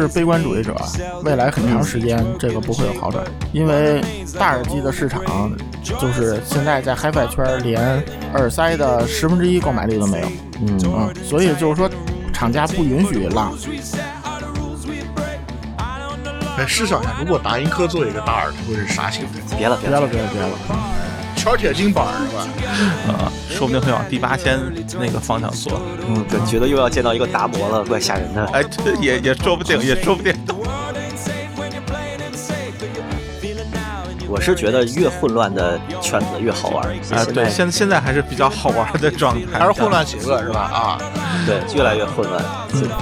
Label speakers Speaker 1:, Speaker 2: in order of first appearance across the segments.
Speaker 1: 是悲观主义者，未来很长时间这个不会有好转，因为大耳机的市场就是现在在 HiFi 圈连耳塞的十分之一购买力都没有，
Speaker 2: 嗯
Speaker 1: 啊，所以就是说厂家不允许浪。
Speaker 3: 哎，试想一下，如果达音科做一个大耳，它会是啥形态？
Speaker 2: 别了别了，
Speaker 1: 别了别了
Speaker 3: 圈铁金板是吧？
Speaker 4: 呃，说不定会往第八千那个方向做。
Speaker 2: 嗯，对，觉得又要见到一个达摩了，怪吓人的。
Speaker 4: 哎，这也也说不定，也说不定。
Speaker 2: 我是觉得越混乱的圈子越好玩。
Speaker 4: 啊，对，
Speaker 2: 现
Speaker 4: 现现在还是比较好玩的状态，
Speaker 3: 还是混乱邪恶是吧？啊，
Speaker 2: 对越来越混乱，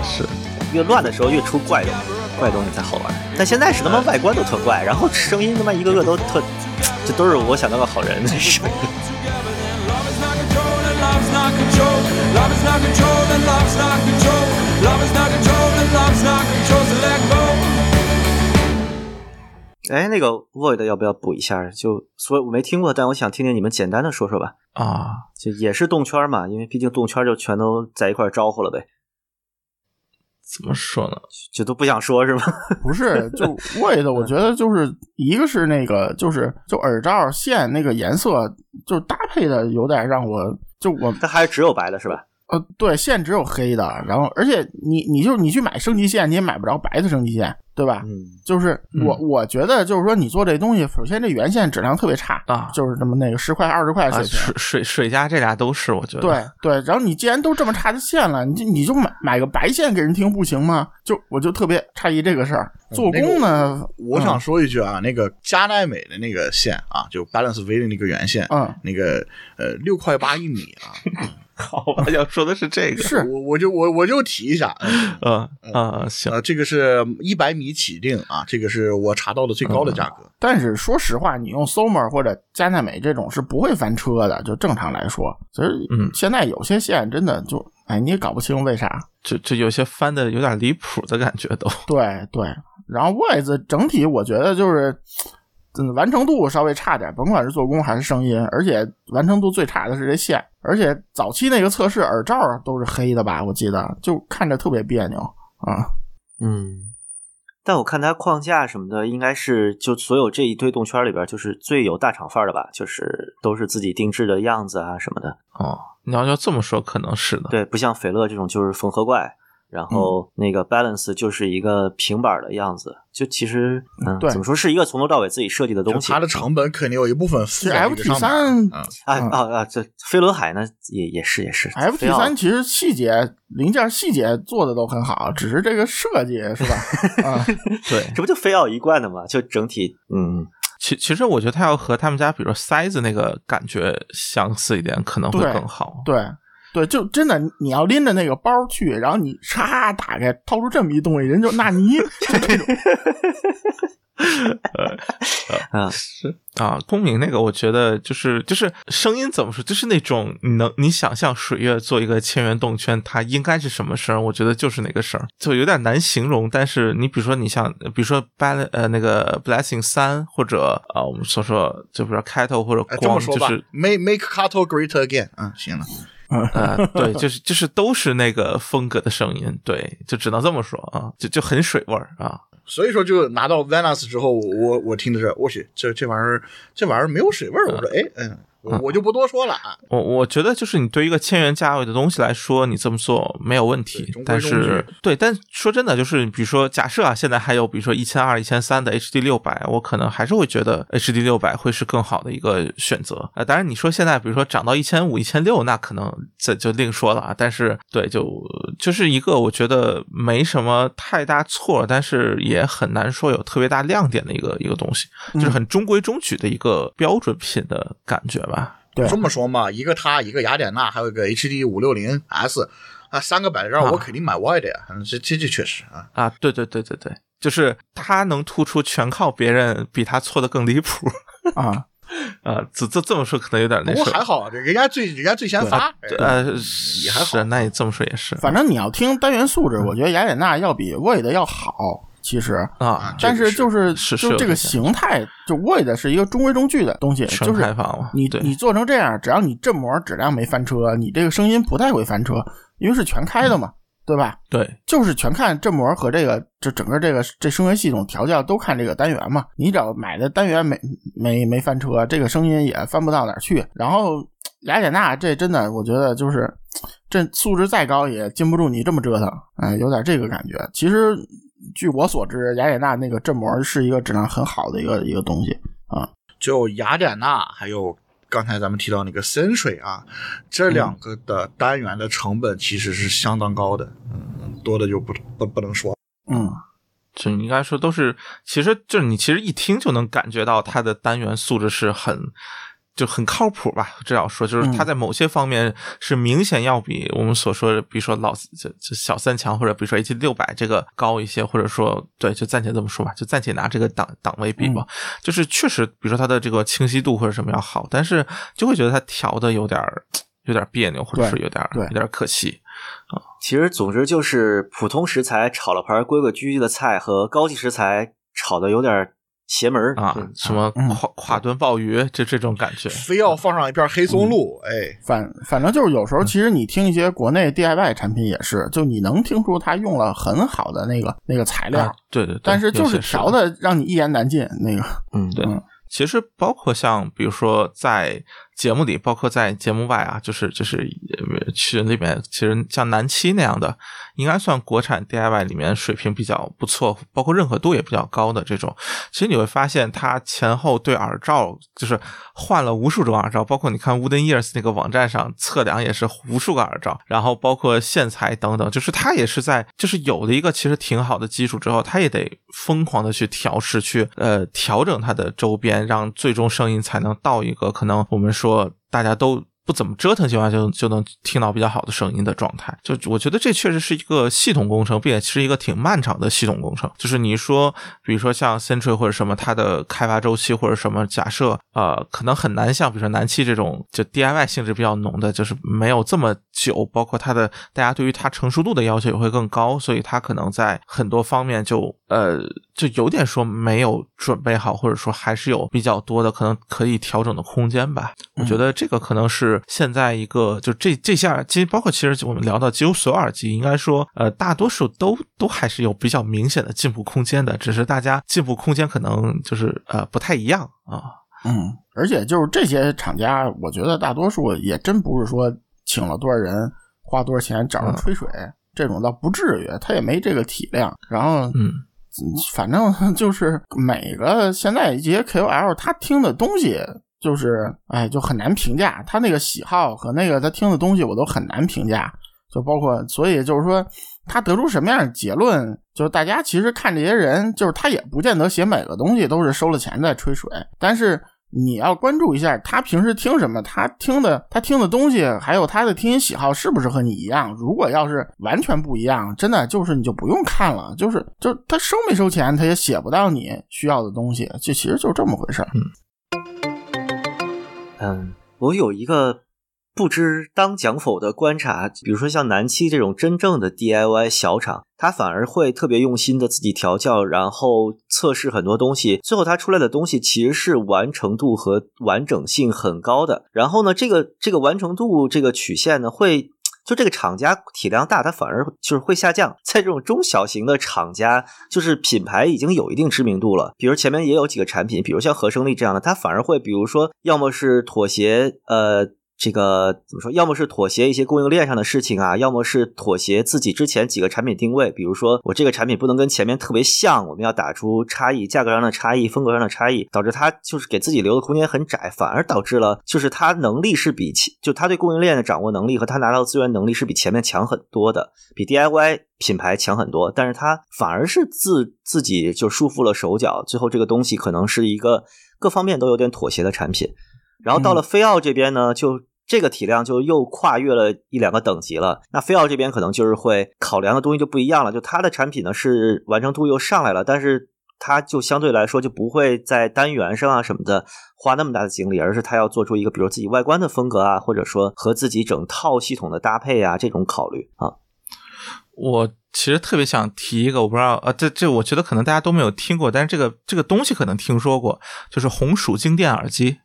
Speaker 4: 是
Speaker 2: 越乱的时候越出怪东西，怪东西才好玩。但现在是他妈外观都特怪，然后声音他妈一个个都特，这都是我想当的好人的事。
Speaker 5: Love's not control, love is not control, and love's not control. Love is not control, and love's not control, so let go.
Speaker 2: 哎，那个 Void 要不要补一下？就所以我没听过，但我想听听你们简单的说说吧。
Speaker 4: 啊，
Speaker 2: 就也是动圈嘛，因为毕竟动圈就全都在一块招呼了呗，
Speaker 4: 怎么说呢？
Speaker 2: 就都不想说是吧？
Speaker 1: 不是，就 Void，我觉得就是一个是那个，就是就耳罩线那个颜色，就搭配的有点让我就我
Speaker 2: 它还是只有白的是吧？
Speaker 1: 呃对线只有黑的，然后而且你你就你去买升级线，你也买不着白的升级线，对吧？
Speaker 2: 嗯，
Speaker 1: 就是我我觉得就是说你做这东西，首先这原线质量特别差
Speaker 4: 啊
Speaker 1: 就是这么那个十块二十块
Speaker 4: 啊，
Speaker 1: 水平。
Speaker 4: 水水水家这俩都是，我觉得。
Speaker 1: 对对，然后你既然都这么差的线了，你就你就买买个白线给人听不行吗？就我就特别诧异这个事儿。做工呢，
Speaker 3: 我想说一句啊，那个加奈美的那个线啊，就 Balance V 的那个原线，
Speaker 1: 嗯，
Speaker 3: 那个呃六块八一米啊，
Speaker 4: 好吧，要说的是这个。
Speaker 1: 是
Speaker 3: 我我就我我就提一下，
Speaker 4: 嗯啊，行，
Speaker 3: 呃，这个是一百米起订啊，这个是我查到的最高的价格。
Speaker 1: 但是说实话，你用 Somer 或者加奈美这种是不会翻车的，就正常来说。其实，
Speaker 4: 嗯
Speaker 1: 现在有些线真的就，哎，你也搞不清为啥。
Speaker 4: 就就有些翻的有点离谱的感觉都。
Speaker 1: 对对，然后 Voice 整体我觉得就是，嗯，完成度稍微差点，甭管是做工还是声音，而且完成度最差的是这线，而且早期那个测试耳罩都是黑的吧，我记得就看着特别别扭啊。
Speaker 2: 嗯，但我看它框架什么的，应该是就所有这一堆动圈里边，就是最有大厂范儿的吧，就是都是自己定制的样子啊什么的。
Speaker 4: 哦，你要要这么说，可能是的。
Speaker 2: 对，不像斐乐这种就是缝合怪，然
Speaker 1: 嗯
Speaker 2: 后那个 Balance 就是一个平板的样子，就其实嗯，
Speaker 1: 对
Speaker 2: 怎么说是一个从头到尾自己设计的东西。
Speaker 3: 就它的成本肯定有一部分
Speaker 1: 其实
Speaker 3: 付在这
Speaker 1: FT。三
Speaker 3: 嗯，
Speaker 2: 啊
Speaker 1: 嗯
Speaker 2: 啊啊！这飞轮海呢也也是也是
Speaker 1: FT 三其实细节零件细节做的都很好，只是这个设计是吧？啊，
Speaker 4: 对，
Speaker 2: 这不就非要一贯的嘛？就整体嗯，
Speaker 4: 其其实我觉得它要和他们家，比如说塞子那个感觉相似一点，可能会更好。
Speaker 1: 对对，就真的你要拎着那个包去，然后你嚓打开，掏出这么一东西，人就纳尼，就这种。
Speaker 2: 啊，
Speaker 4: 是啊，公明那个，我觉得就是就是声音怎么说，就是那种你能你想象水月做一个千元动圈，它应该是什么声儿？我觉得就是那个声儿，就有点难形容。但是你比如说，你像比如说 bal 呃那个 blessing 三或者啊、我们所说就比如说开头或者光，
Speaker 3: 说吧
Speaker 4: 就是
Speaker 3: ，Make Make c a t t l e Great Again。啊，行了。
Speaker 4: 呃，对，就是就是都是那个风格的声音，对，就只能这么说啊，就就很水味儿啊。
Speaker 3: 所以说，就拿到 Venus 之后，我我听的是，我去，这这玩意儿，这玩意儿没有水味儿。我说，哎，嗯，我我就不多说了啊。
Speaker 4: 我我觉得就是你对一个千元价位的东西来说，你这么做没有问题但是对，但说真的，就是比如说，假设啊，现在还有比如说一千二、一千三的 HD 六百，我可能还是会觉得 HD 六百会是更好的一个选择。呃，当然你说现在比如说涨到一千五、一千六，那可能这就另说了啊。但是对，就就是一个我觉得没什么太大错，但是也很难说有特别大亮点的一个一个东西，就是很中规中矩的一个标准品的感觉吧。
Speaker 1: 对
Speaker 3: 这么说嘛，一个它，一个雅典娜，还有一个 HD 五六零 S，啊，三个摆这儿，
Speaker 4: 啊
Speaker 3: 我肯定买 Y 的呀。嗯这这这确实啊。
Speaker 4: 啊，对对对对对，就是他能突出，全靠别人比他错的更离谱。
Speaker 1: 啊，
Speaker 4: 啊，这这这么说可能有点那什么。
Speaker 3: 过还好，这人家最人家最先发。哎
Speaker 4: 呃，
Speaker 3: 也还好
Speaker 4: 是，那你这么说也是。
Speaker 1: 反正你要听单元素质，我觉得雅典娜要比 Void 要好，其实。
Speaker 4: 啊，
Speaker 1: 但是就是
Speaker 4: 是是
Speaker 1: 就这个形态，就 Void 是一个中规中矩的东西，
Speaker 4: 全
Speaker 1: 就是
Speaker 4: 开放了
Speaker 1: 你你做成这样，只要你振膜质量没翻车，你这个声音不太会翻车，因为是全开的嘛，对吧？
Speaker 4: 对，
Speaker 1: 就是全看振膜和这个这整个这个这声学系统调教都看这个单元嘛。你只要买的单元没没没翻车，这个声音也翻不到哪儿去。然后雅典娜这真的，我觉得就是这素质再高也禁不住你这么折腾，哎，有点这个感觉。其实据我所知，雅典娜那个振膜是一个质量很好的一个一个东西啊。
Speaker 3: 就雅典娜还有刚才咱们提到那个森水啊，这两个的单元的成本其实是相当高的，嗯，多的就不不不能说。
Speaker 1: 嗯，
Speaker 4: 就应该说都是，其实就是你其实一听就能感觉到它的单元素质是很。就很靠谱吧，这样说就是它在某些方面是明显要比我们所说的，比如说老这这小三强或者比如说 H 六百这个高一些，或者说对，就暂且这么说吧，就暂且拿这个档档位比吧，就是确实，比如说它的这个清晰度或者什么要好，但是就会觉得它调的有点有点别扭，或者是有点有点可惜啊。
Speaker 2: 其实总之就是普通食材炒了盘规规矩矩的菜和高级食材炒的有点。邪门
Speaker 4: 啊，什么垮垮炖鲍鱼，就这种感觉，
Speaker 3: 非要放上一片黑松露，哎，
Speaker 1: 反反正就是有时候，其实你听一些国内 DIY 产品也是，就你能听出他用了很好的那个那个材料，
Speaker 4: 对对，
Speaker 1: 但是就是调的让你一言难尽，那个，
Speaker 2: 嗯，
Speaker 4: 对，其实包括像比如说在。节目里，包括在节目外啊，就是就是群里面，其实像南七那样的，应该算国产 DIY 里面水平比较不错，包括认可度也比较高的这种。其实你会发现，它前后对耳罩就是换了无数种耳罩，包括你看 Wooden Ears 那个网站上测量也是无数个耳罩，然后包括线材等等，就是它也是在就是有了一个其实挺好的基础之后，它也得疯狂的去调试，去呃调整它的周边，让最终声音才能到一个可能我们说。说大家都。不怎么折腾情况下就就能听到比较好的声音的状态，就我觉得这确实是一个系统工程，并且是一个挺漫长的系统工程。就是你说，比如说像 Century 或者什么，它的开发周期或者什么，假设呃，可能很难像比如说南汽这种就 DIY 性质比较浓的，就是没有这么久，包括它的大家对于它成熟度的要求也会更高，所以它可能在很多方面就呃就有点说没有准备好，或者说还是有比较多的可能可以调整的空间吧。我觉得这个可能是。现在一个就这这下，其实包括其实我们聊到几乎所有耳机，应该说呃大多数都都还是有比较明显的进步空间的，只是大家进步空间可能就是呃不太一样啊。
Speaker 1: 嗯，而且就是这些厂家，我觉得大多数也真不是说请了多少人花多少钱找人吹水这种倒不至于，他也没这个体量。然后
Speaker 4: 嗯，
Speaker 1: 反正就是每个现在一些 KOL 他听的东西。就是，哎，就很难评价他那个喜好和那个他听的东西，我都很难评价。就包括，所以就是说，他得出什么样的结论，就是大家其实看这些人，就是他也不见得写每个东西都是收了钱在吹水。但是你要关注一下他平时听什么，他听的他听的东西，还有他的听音喜好是不是和你一样？如果要是完全不一样，真的就是你就不用看了。就是就他收没收钱，他也写不到你需要的东西。这其实就这么回事儿。
Speaker 2: 嗯，嗯我有一个不知当讲否的观察，比如说像南七这种真正的 DIY 小厂，它反而会特别用心的自己调教，然后测试很多东西，最后它出来的东西其实是完成度和完整性很高的。然后呢，这个这个完成度这个曲线呢会。就这个厂家体量大，它反而就是会下降。在这种中小型的厂家，就是品牌已经有一定知名度了，比如前面也有几个产品，比如像合生力这样的，它反而会，比如说，要么是妥协，呃。这个怎么说？要么是妥协一些供应链上的事情啊，要么是妥协自己之前几个产品定位。比如说，我这个产品不能跟前面特别像，我们要打出差异，价格上的差异，风格上的差异，导致它就是给自己留的空间很窄，反而导致了就是它能力是比其就它对供应链的掌握能力和它拿到资源能力是比前面强很多的，比 DIY 品牌强很多。但是它反而是自自己就束缚了手脚，最后这个东西可能是一个各方面都有点妥协的产品。然后到了飞奥这边呢，就这个体量就又跨越了一两个等级了。那飞奥这边可能就是会考量的东西就不一样了，就它的产品呢是完成度又上来了，但是它就相对来说就不会在单元上啊什么的花那么大的精力，而是它要做出一个比如自己外观的风格啊，或者说和自己整套系统的搭配啊这种考虑啊。
Speaker 4: 我其实特别想提一个，我不知道呃，这这我觉得可能大家都没有听过，但是这个这个东西可能听说过，就是红薯静电耳机。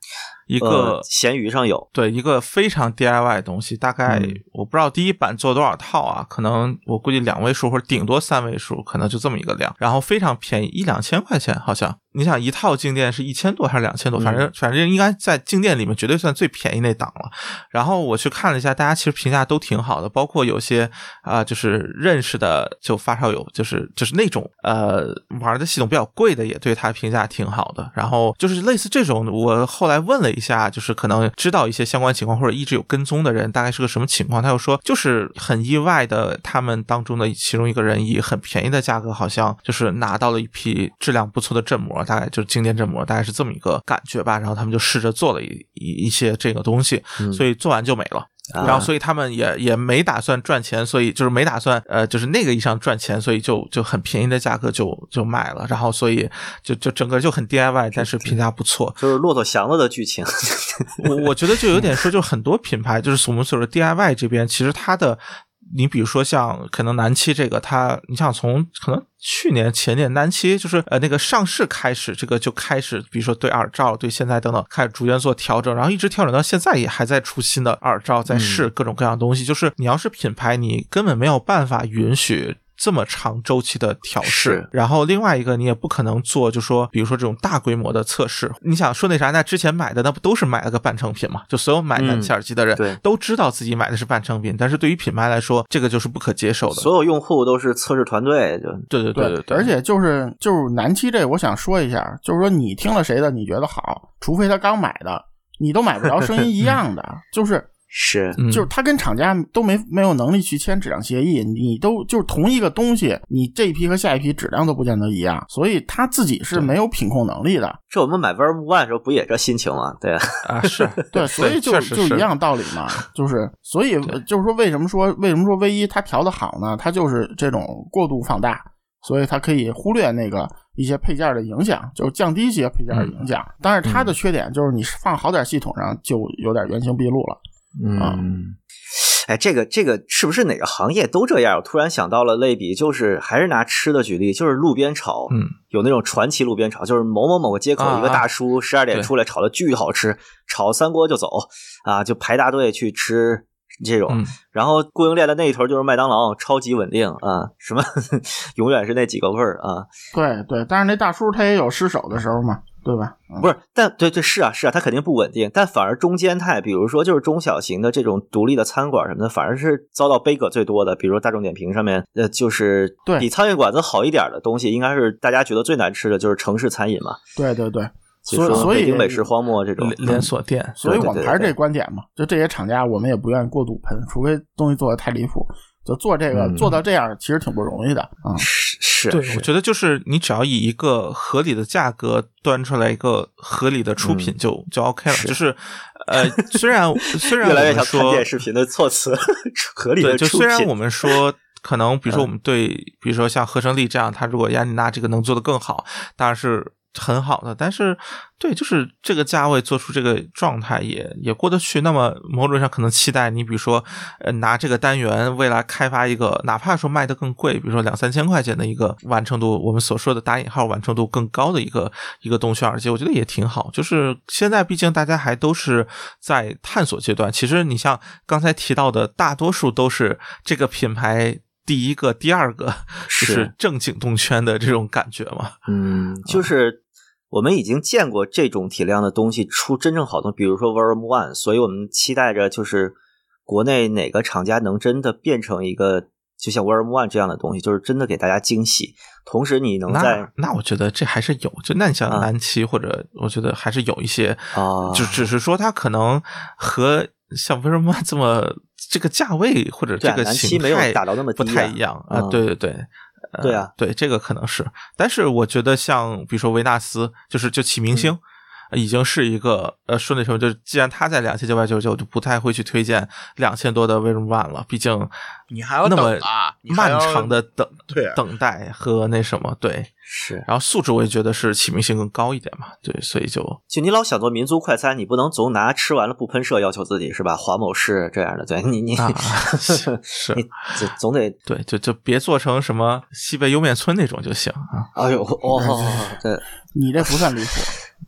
Speaker 4: 一个、
Speaker 2: 呃闲鱼上有，
Speaker 4: 对一个非常 DIY 的东西，大概、
Speaker 2: 嗯
Speaker 4: 我不知道第一版做多少套啊，可能我估计两位数或者顶多三位数，可能就这么一个量，然后非常便宜，一两千块钱好像。你想一套静电是一千多还是两千多？反正反正应该在静电里面绝对算最便宜那档了。然后我去看了一下，大家其实评价都挺好的，包括有些啊、就是认识的就发烧友，就是就是那种呃玩的系统比较贵的，也对他评价挺好的。然后就是类似这种，我后来问了一下，就是可能知道一些相关情况或者一直有跟踪的人，大概是个什么情况？他又说，就是很意外的，他们当中的其中一个人以很便宜的价格，好像就是拿到了一批质量不错的振膜，大概就是静电振膜，大概是这么一个感觉吧。然后他们就试着做了一一一些这个东西，所以做完就没了。
Speaker 2: 啊。
Speaker 4: 然后，所以他们也也没打算赚钱，所以就是没打算呃，就是那个意义上赚钱，所以就就很便宜的价格就就卖了，然后所以就就整个就很 DIY，但是评价不错。
Speaker 2: 就是骆驼祥子的剧情，
Speaker 4: 我我觉得就有点说，就很多品牌，就是我们所说的 DIY 这边，其实它的，你比如说像可能南七这个，它你像从可能去年前年南七就是呃那个上市开始，这个就开始，比如说对耳罩、对现在等等开始逐渐做调整，然后一直调整到现在也还在出新的耳罩，在试各种各样的东西。就是你要是品牌，你根本没有办法允许。这么长周期的调试，然后另外一个你也不可能做，就说比如说这种大规模的测试。你想说那啥，那之前买的那不都是买了个半成品嘛？就所有买南七耳机的人、
Speaker 2: 对
Speaker 4: 都知道自己买的是半成品，但是对于品牌来说，这个就是不可接受的。
Speaker 2: 所有用户都是测试团队，就
Speaker 4: 对对对对，
Speaker 1: 而且就是就是南七这，我想说一下，就是说你听了谁的，你觉得好，除非他刚买的，你都买不着声音一样的，就是
Speaker 2: 是
Speaker 4: 嗯
Speaker 1: 就是他跟厂家都没没有能力去签质量协议，你都就是同一个东西，你这一批和下一批质量都不见得一样，所以他自己是没有品控能力的。
Speaker 2: 这我们买 Verb One 的时候不也这心情吗？对，
Speaker 4: 啊是，
Speaker 1: 对，所以就就一样道理嘛，就是所以就是说，为什么说为什么说 V 一它调的好呢？它就是这种过度放大，所以它可以忽略那个一些配件的影响，就是降低一些配件的影响。但是它的缺点就是你放好点系统上就有点原形毕露了。啊
Speaker 2: 嗯，哎，这个这个是不是哪个行业都这样？我突然想到了类比，就是还是拿吃的举例，就是路边炒，
Speaker 4: 嗯，
Speaker 2: 有那种传奇路边炒，就是某某某个街口
Speaker 4: 啊
Speaker 2: 一个大叔十二点出来炒的巨好吃，炒三锅就走啊，就排大队去吃这种。
Speaker 4: 嗯
Speaker 2: 然后供应链的那一头就是麦当劳，超级稳定啊，什么 永远是那几个味儿啊，
Speaker 1: 对对，但是那大叔他也有失手的时候嘛，对吧？嗯
Speaker 2: 不是，但对对是啊是啊，他肯定不稳定，但反而中间态，比如说就是中小型的这种独立的餐馆什么的，反而是遭到悲歌最多的。比如说大众点评上面，呃，就是
Speaker 1: 对
Speaker 2: 比苍蝇馆子好一点的东西，应该是大家觉得最难吃的就是城市餐饮嘛，
Speaker 1: 对对对，所以所以
Speaker 2: 北京美食荒漠这种
Speaker 4: 连连锁店，
Speaker 1: 所以我们还是这观点嘛，就这些厂家，我们也不愿意过度喷，除非东西做的太离谱。就做这个、
Speaker 2: 嗯
Speaker 1: 做到这样，其实挺不容易的啊。
Speaker 2: 是是，
Speaker 4: 对，
Speaker 2: 是
Speaker 4: 我觉得就是你只要以一个合理的价格端出来一个合理的出品就、就 OK 了。
Speaker 2: 是
Speaker 4: 就是呃，虽然虽然
Speaker 2: 越来
Speaker 4: 说
Speaker 2: 电视频的措辞，合理
Speaker 4: 对，
Speaker 2: 的出品
Speaker 4: 就虽然我们说 可能，比如说
Speaker 2: 嗯
Speaker 4: 我们对，比如说像合成力这样，他如果雅典娜这个能做得更好，当然是很好的。但是，对，就是这个价位做出这个状态也也过得去。那么某种上可能期待你，比如说，呃，拿这个单元未来开发一个，哪怕说卖的更贵，比如说两三千块钱的一个完成度，我们所说的打引号完成度更高的一个一个动圈耳机，我觉得也挺好。就是现在毕竟大家还都是在探索阶段，其实你像刚才提到的，大多数都是这个品牌。第一个、第二个就 是是正经动圈的这种感觉嘛，
Speaker 2: 嗯，就是我们已经见过这种体量的东西出真正好的，比如说 Verm One，所以我们期待着就是国内哪个厂家能真的变成一个就像 Verm One 这样的东西，就是真的给大家惊喜，同时你能在
Speaker 4: 那那我觉得这还是有，就那你像
Speaker 2: 啊
Speaker 4: 南汽或者我觉得还是有一些，
Speaker 2: 啊
Speaker 4: 就只是说它可能和像 Worm One 这么这个价位或者这个
Speaker 2: 形态没有打到那么
Speaker 4: 不太一样啊，
Speaker 2: 嗯
Speaker 4: 对对对。呃
Speaker 2: 对啊，
Speaker 4: 对这个可能是，但是我觉得像比如说维纳斯，就是就启明星，已经是一个呃顺理成章，就是既然他在两千九百九十九，就不太会去推荐两千多的 v One 了，毕竟
Speaker 3: 你还要
Speaker 4: 那么
Speaker 3: 啊
Speaker 4: 漫长的 等
Speaker 3: 对啊
Speaker 4: 等待和那什么对，
Speaker 2: 是。
Speaker 4: 然后素质我也觉得是启明性更高一点嘛，对，所以就
Speaker 2: 就你老想做民族快餐，你不能总拿吃完了不喷射要求自己是吧？华某士这样的，对你你、
Speaker 4: 啊 是是
Speaker 2: 你总总得
Speaker 4: 对，就就别做成什么西北莜面村那种就行啊。
Speaker 2: 哎呦哦，对，
Speaker 1: 你这不算离谱，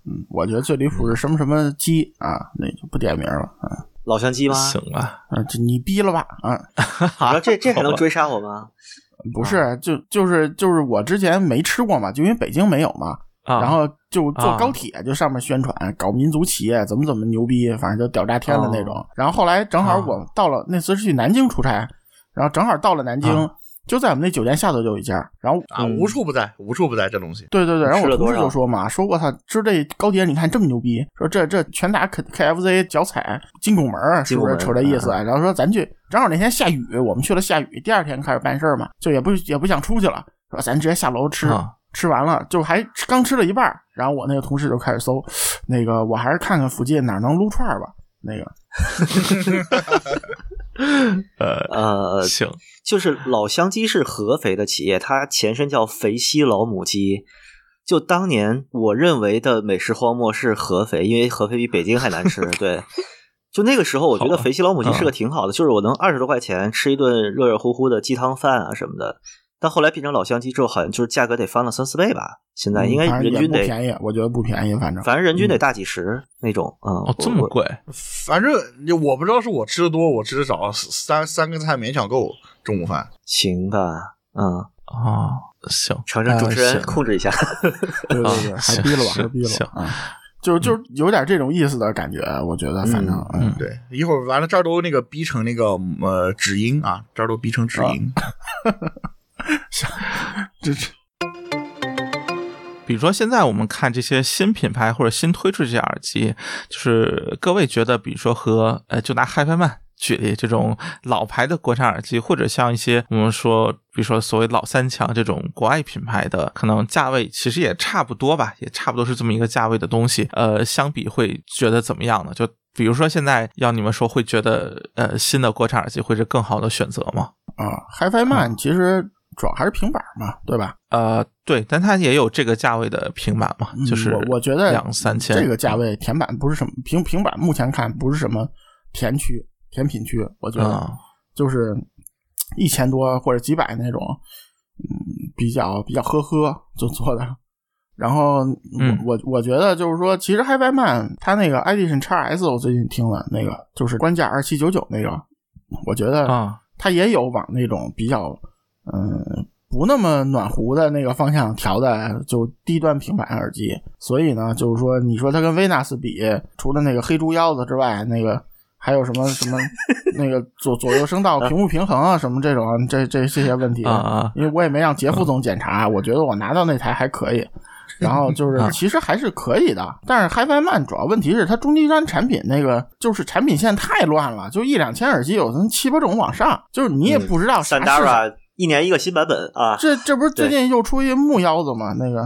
Speaker 1: 嗯，我觉得最离谱是什么什么鸡啊，那就不点名了啊。
Speaker 2: 老乡鸡吗？
Speaker 4: 行啊，
Speaker 1: 啊，这你逼了吧啊！
Speaker 2: 你说这这还能追杀我吗？
Speaker 1: 不是，就就是就是我之前没吃过嘛，就因为北京没有嘛，
Speaker 4: 啊，
Speaker 1: 然后就坐
Speaker 4: 啊
Speaker 1: 高铁就上面宣传搞民族企业怎么怎么牛逼，反正就屌炸天的那种。然后后来正好我到了那次是去南京出差，然后正好到了南京，
Speaker 4: 啊
Speaker 1: 就在我们那酒店下头就有一家，然后
Speaker 3: 啊，
Speaker 2: 嗯
Speaker 3: 无处不在，无处不在这东西。
Speaker 1: 对对对，然后我同事就说嘛，说我操，知这高铁你看这么牛逼，说这这全打 K KFC 脚踩金拱门儿，是不是瞅这意思？
Speaker 2: 啊
Speaker 1: 然后说咱去，正好那天下雨，我们去了下雨，第二天开始办事儿嘛，就也不也不想出去了，说咱直接下楼吃。
Speaker 4: 啊
Speaker 1: 吃完了，就还刚吃了一半儿，然后我那个同事就开始搜，那个我还是看看附近哪儿能撸串儿吧。那个
Speaker 4: 呃，
Speaker 2: 呃，
Speaker 4: 行，
Speaker 2: 就是老乡鸡是合肥的企业，它前身叫肥西老母鸡。就当年我认为的美食荒漠是合肥，因为合肥比北京还难吃。对，就那个时候，我觉得肥西老母鸡
Speaker 4: 嗯
Speaker 2: 是个挺好的，就是我能二十多块钱吃一顿热热乎乎的鸡汤饭啊什么的。但后来变成老乡鸡之后，好像就是价格得翻了三四倍吧。现在应该人均得，
Speaker 1: 不便宜，我觉得不便宜，反正
Speaker 2: 反正人均得大几十那种。嗯，
Speaker 4: 哦，这么贵，
Speaker 3: 反正我不知道是我吃的多，我吃的少，三三个菜勉强够中午饭。
Speaker 2: 行吧？嗯，
Speaker 4: 啊，行，
Speaker 2: 尝尝主持人控制一下。
Speaker 1: 对对对，
Speaker 4: 啊
Speaker 1: 还逼了吧，还逼了
Speaker 4: 行！
Speaker 1: 就就有点这种意思的感觉，我觉得，反正
Speaker 2: 嗯
Speaker 1: 嗯，
Speaker 3: 对，一会儿完了这儿都那个逼成那个呃止音啊，这儿都逼成止音。
Speaker 1: 这这
Speaker 4: 比如说现在我们看这些新品牌或者新推出这些耳机，就是各位觉得，比如说和呃，就拿 HiFiMan 举例，这种老牌的国产耳机，或者像一些我们说，比如说所谓老三强这种国外品牌的，可能价位其实也差不多吧，也差不多是这么一个价位的东西。呃，相比会觉得怎么样呢？就比如说现在要你们说，会觉得呃新的国产耳机会是更好的选择吗？
Speaker 1: 啊，HiFi Man 其实主要还是平板嘛，对吧？
Speaker 4: 呃，对，但它也有这个价位的平板嘛，
Speaker 1: 嗯
Speaker 4: 就是
Speaker 1: 我我觉得
Speaker 4: 两三千
Speaker 1: 这个价位甜板不是什么平平板，目前看不是什么甜区甜品区，我觉得
Speaker 4: 啊
Speaker 1: 就是一千多或者几百那种，嗯，比较比较呵呵就做的。然后我、
Speaker 4: 嗯
Speaker 1: 我我觉得就是说，其实 HiFi Man 它那个 Edition x S 我最近听了那个就是官价二七九九那个，我觉得
Speaker 4: 啊
Speaker 1: 它也有往那种比较嗯不那么暖和的那个方向调的，就低端平板耳机。所以呢，就是说，你说它跟 Venus 比，除了那个黑猪腰子之外，那个还有什么 什么那个左左右声道屏幕平衡啊，什么这种这这这些问题因为我也没让杰副总检查，我觉得我拿到那台还可以。然后就是
Speaker 4: 啊，
Speaker 1: 其实还是可以的，但是 HiFi Man 主要问题是它中低端产品那个就是产品线太乱了，就一两千耳机有从七八种往上，就是你也不知道啥是
Speaker 2: 一年一个新版本啊。
Speaker 1: 这这不是最近又出一木腰子吗？那个。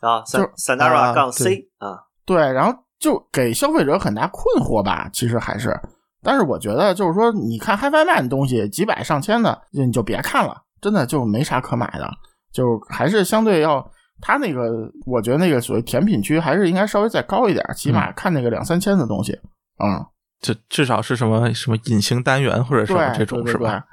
Speaker 2: 啊
Speaker 1: 就
Speaker 2: ，San Sandara
Speaker 4: 啊
Speaker 2: 杠 C 啊，
Speaker 1: 对，然后就给消费者很大困惑吧，其实还是。但是我觉得就是说，你看 HiFi Man 的东西几百上千的，你就别看了，真的就没啥可买的，就还是相对要它那个，我觉得那个所谓甜品区还是应该稍微再高一点，起码看那个两三千的东西啊、嗯
Speaker 4: 这至少是什么什么隐形单元或者什么，这种是吧？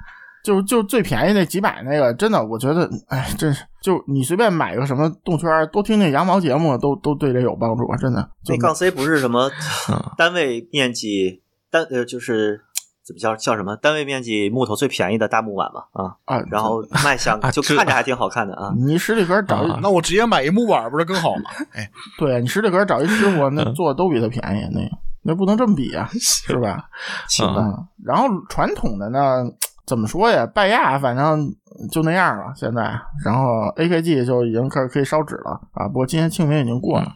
Speaker 1: 对就就最便宜那几百那个，真的，我觉得，哎，真是，就你随便买个什么动圈，多听听羊毛节目，都都对这有帮助，真的。就
Speaker 2: 那杠 C 不是什么
Speaker 4: 嗯
Speaker 2: 单位面积单呃就是怎么叫叫什么单位面积木头最便宜的大木碗嘛啊，
Speaker 1: 啊，
Speaker 2: 然后卖相
Speaker 4: 啊
Speaker 2: 就看着还挺好看的啊。
Speaker 1: 你十里河找一，
Speaker 4: 啊
Speaker 3: 那我直接买一木碗不是更好吗？哎，
Speaker 1: 对你十里河找一师傅，那
Speaker 4: 嗯
Speaker 1: 做的都比他便宜，那那不能这么比啊，是吧？
Speaker 2: 行吧，
Speaker 1: 嗯，然后传统的呢，怎么说呀？拜亚反正就那样了，现在。然后 AKG 就已经开始可以烧纸了啊，不过今天清明已经过了。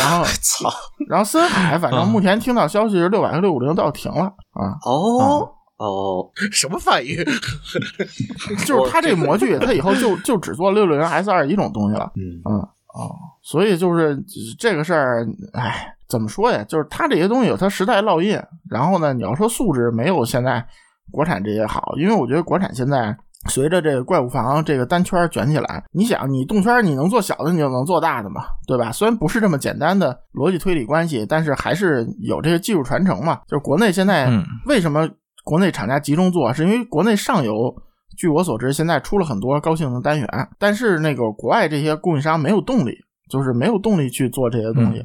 Speaker 1: 然后，
Speaker 2: 操
Speaker 1: 然后森海，反正
Speaker 4: 嗯
Speaker 1: 目前听到消息是六百和六五零都要停了啊，
Speaker 2: 哦哦，
Speaker 3: 什么反应？
Speaker 1: 就是他这个模具，他以后就就只做六六零 S 二一种东西了。
Speaker 3: 嗯，
Speaker 1: 嗯哦，所以就是这个事儿，哎，怎么说呀？就是他这些东西有他时代烙印，然后呢，你要说素质没有现在国产这些好，因为我觉得国产现在随着这个怪物房这个单圈卷起来，你想你动圈你能做小的，你就能做大的嘛，对吧？虽然不是这么简单的逻辑推理关系，但是还是有这个技术传承嘛。就是国内现在
Speaker 4: 嗯
Speaker 1: 为什么国内厂家集中做，是因为国内上游。据我所知，现在出了很多高性能单元，但是那个国外这些供应商没有动力，就是没有动力去做这些东西。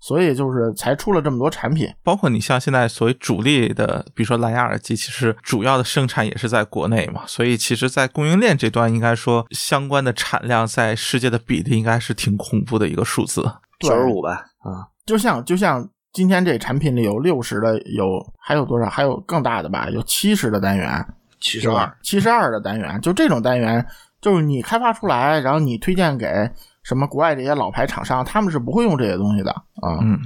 Speaker 1: 所以就是才出了这么多产品。
Speaker 4: 包括你像现在所谓主力的，比如说蓝牙耳机，其实主要的生产也是在国内嘛，所以其实，在供应链这端，应该说相关的产量在世界的比例应该是挺恐怖的一个数字。
Speaker 1: 对
Speaker 2: 九十五吧，啊，
Speaker 1: 就像就像今天这产品里有六十的，有还有多少？还有更大的吧？有七十的单元，
Speaker 3: 七十二，
Speaker 1: 七十二的单元，就这种单元，就是你开发出来，然后你推荐给什么国外这些老牌厂商，他们是不会用这些东西的啊。
Speaker 4: 嗯，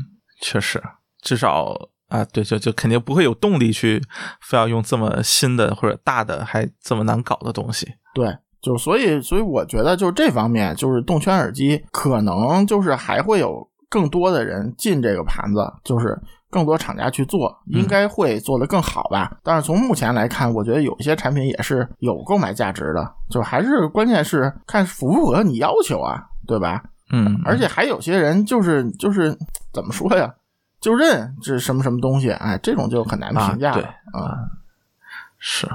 Speaker 4: 确实，至少啊，对，就就肯定不会有动力去非要用这么新的或者大的还这么难搞的东西。
Speaker 1: 对，就所以所以我觉得就是这方面，就是动圈耳机可能就是还会有更多的人进这个盘子，就是更多厂家去做，应该会做得更好吧。但是从目前来看，我觉得有一些产品也是有购买价值的，就还是关键是看符不符合你要求啊，对吧？
Speaker 4: 嗯，
Speaker 1: 而且还有些人就是就是怎么说呀，就认这是什么什么东西，哎，这种就很难评价
Speaker 4: 啊对
Speaker 1: 了啊。
Speaker 4: 是。